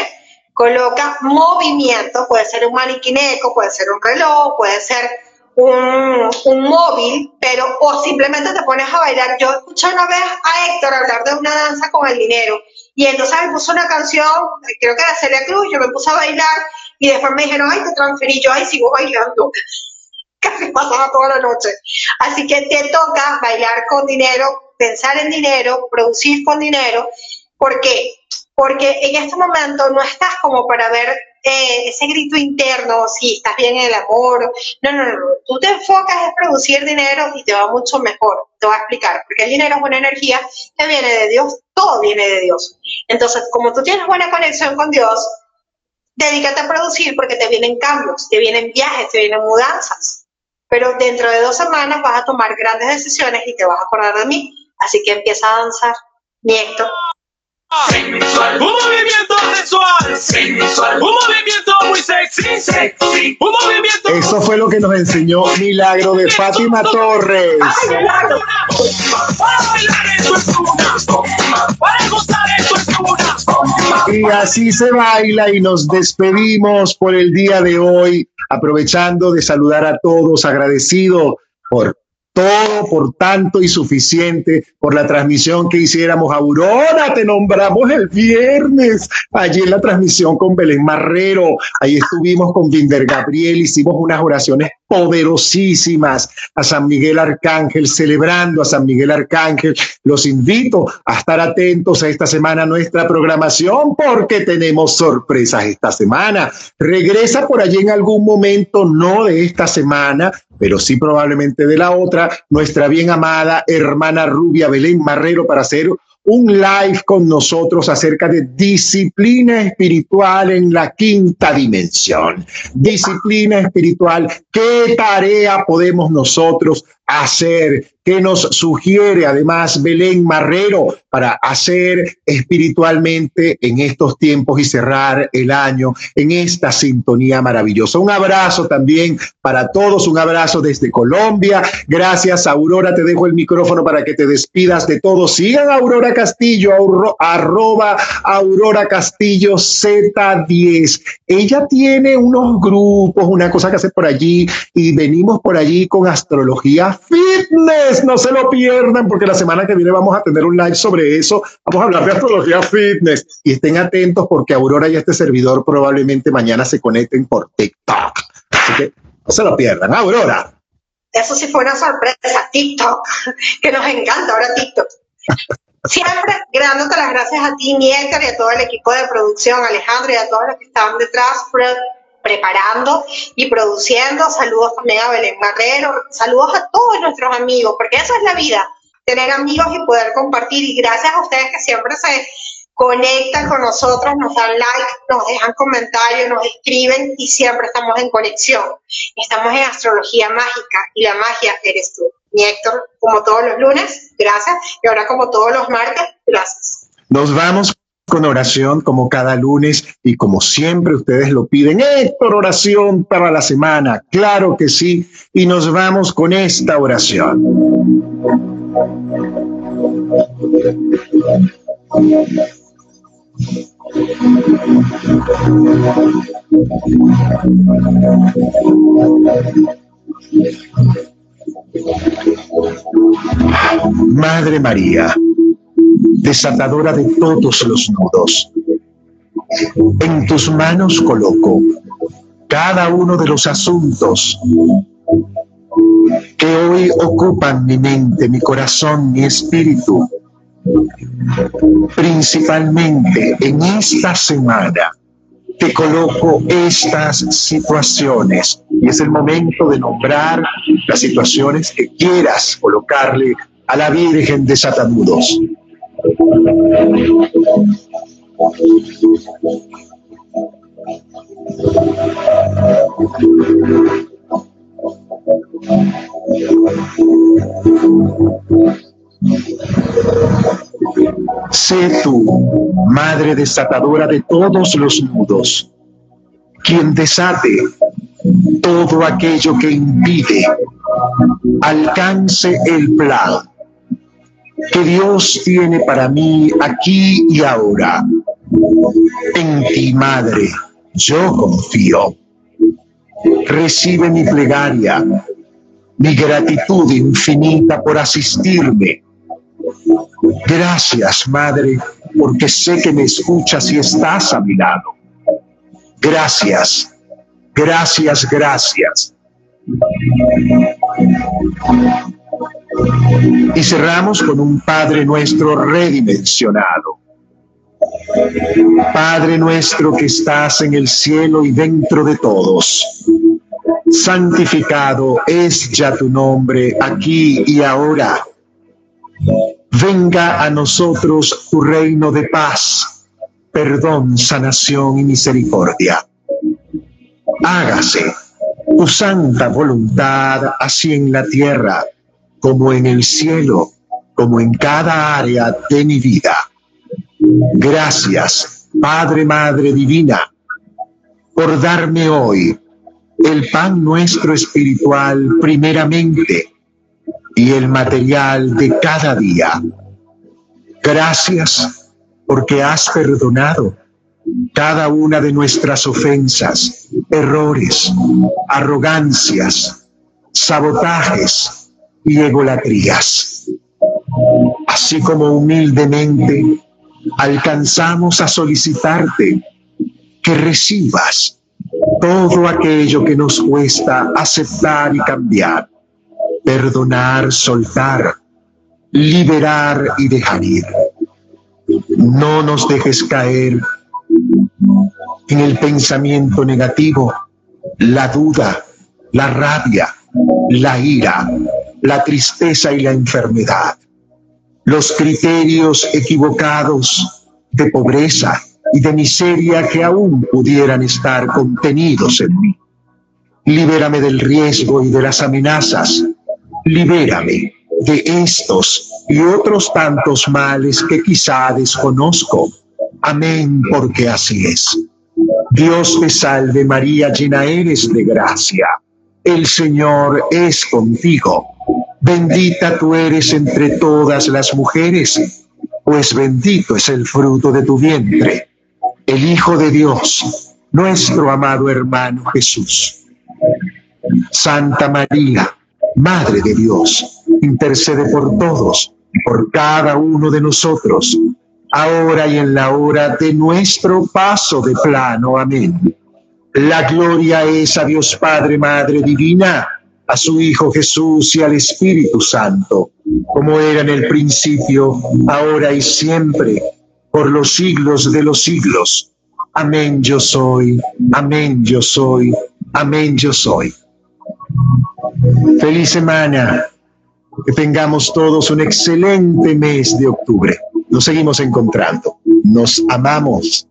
coloca movimiento, puede ser un maniquineco, puede ser un reloj, puede ser un, un, móvil, pero o simplemente te pones a bailar. Yo escuché una vez a Héctor hablar de una danza con el dinero y entonces me puso una canción, creo que de Celia Cruz, yo me puse a bailar y después me dijeron, ay, te transferí, yo, ay, sigo bailando. Casi pasaba toda la noche. Así que te toca bailar con dinero, pensar en dinero, producir con dinero. ¿Por qué? Porque en este momento no estás como para ver eh, ese grito interno, si estás bien en el amor. No, no, no. Tú te enfocas en producir dinero y te va mucho mejor. Te voy a explicar. Porque el dinero es una energía que viene de Dios. Todo viene de Dios. Entonces, como tú tienes buena conexión con Dios, dedícate a producir porque te vienen cambios, te vienen viajes, te vienen mudanzas. Pero dentro de dos semanas vas a tomar grandes decisiones y te vas a acordar de mí. Así que empieza a danzar, Héctor. Sensual. Un movimiento sensual. Sensual. Un movimiento muy sexy. Sexy. Un movimiento. Eso fue lo que nos enseñó Milagro de Fátima Torres. Para bailar esto es una. Para gozar esto es una. Y así se baila y nos despedimos por el día de hoy, aprovechando de saludar a todos, agradecido por todo por tanto y suficiente por la transmisión que hiciéramos. Aurora, te nombramos el viernes, allí en la transmisión con Belén Marrero, ahí estuvimos con Vinder Gabriel, hicimos unas oraciones poderosísimas a San Miguel Arcángel, celebrando a San Miguel Arcángel. Los invito a estar atentos a esta semana nuestra programación porque tenemos sorpresas esta semana. Regresa por allí en algún momento, no de esta semana, pero sí probablemente de la otra, nuestra bien amada hermana Rubia Belén Marrero para hacer un live con nosotros acerca de disciplina espiritual en la quinta dimensión. Disciplina espiritual, ¿qué tarea podemos nosotros hacer? ¿Qué nos sugiere además Belén Marrero para hacer espiritualmente en estos tiempos y cerrar el año en esta sintonía maravillosa? Un abrazo también para todos, un abrazo desde Colombia. Gracias, Aurora. Te dejo el micrófono para que te despidas de todos. Sigan Aurora Castillo, arroba Aurora Castillo Z10. Ella tiene unos grupos, una cosa que hace por allí y venimos por allí con astrología fitness. No se lo pierdan porque la semana que viene vamos a tener un live sobre eso. Vamos a hablar de astrología fitness y estén atentos porque Aurora y este servidor probablemente mañana se conecten por TikTok. Así que no se lo pierdan. Aurora. Eso sí fue una sorpresa, TikTok, que nos encanta ahora TikTok. Siempre dándote las gracias a ti, Nieter, y a todo el equipo de producción, Alejandro, y a todos los que estaban detrás, preparando y produciendo. Saludos también a Belén Barrero, saludos a todos nuestros amigos, porque eso es la vida, tener amigos y poder compartir. Y gracias a ustedes que siempre se conectan con nosotros, nos dan like, nos dejan comentarios, nos escriben y siempre estamos en conexión. Estamos en astrología mágica y la magia eres tú. Mi Héctor, como todos los lunes, gracias. Y ahora como todos los martes, gracias. Nos vamos con oración como cada lunes y como siempre ustedes lo piden, Héctor, oración para la semana. Claro que sí. Y nos vamos con esta oración. Madre María, desatadora de todos los nudos, en tus manos coloco cada uno de los asuntos que hoy ocupan mi mente, mi corazón, mi espíritu, principalmente en esta semana te coloco estas situaciones y es el momento de nombrar las situaciones que quieras colocarle a la Virgen de Satanudos. Sé tú, madre desatadora de todos los nudos, quien desate todo aquello que impide alcance el plan que Dios tiene para mí aquí y ahora. En ti, Madre, yo confío. Recibe mi plegaria, mi gratitud infinita por asistirme. Gracias, Madre, porque sé que me escuchas y estás a mi lado. Gracias, gracias, gracias. Y cerramos con un Padre nuestro redimensionado. Padre nuestro que estás en el cielo y dentro de todos, santificado es ya tu nombre aquí y ahora. Venga a nosotros tu reino de paz, perdón, sanación y misericordia. Hágase tu santa voluntad así en la tierra como en el cielo, como en cada área de mi vida. Gracias, Padre, Madre Divina, por darme hoy el pan nuestro espiritual primeramente y el material de cada día. Gracias porque has perdonado cada una de nuestras ofensas, errores, arrogancias, sabotajes, y egolatrías. Así como humildemente alcanzamos a solicitarte que recibas todo aquello que nos cuesta aceptar y cambiar, perdonar, soltar, liberar y dejar ir. No nos dejes caer en el pensamiento negativo, la duda, la rabia, la ira, la tristeza y la enfermedad, los criterios equivocados de pobreza y de miseria que aún pudieran estar contenidos en mí. Libérame del riesgo y de las amenazas. Libérame de estos y otros tantos males que quizá desconozco. Amén, porque así es. Dios te salve María, llena eres de gracia. El Señor es contigo Bendita tú eres entre todas las mujeres, pues bendito es el fruto de tu vientre, el Hijo de Dios, nuestro amado hermano Jesús. Santa María, Madre de Dios, intercede por todos por cada uno de nosotros, ahora y en la hora de nuestro paso de plano. Amén. La gloria es a Dios Padre, Madre Divina a su Hijo Jesús y al Espíritu Santo, como era en el principio, ahora y siempre, por los siglos de los siglos. Amén yo soy, amén yo soy, amén yo soy. Feliz semana, que tengamos todos un excelente mes de octubre. Nos seguimos encontrando, nos amamos.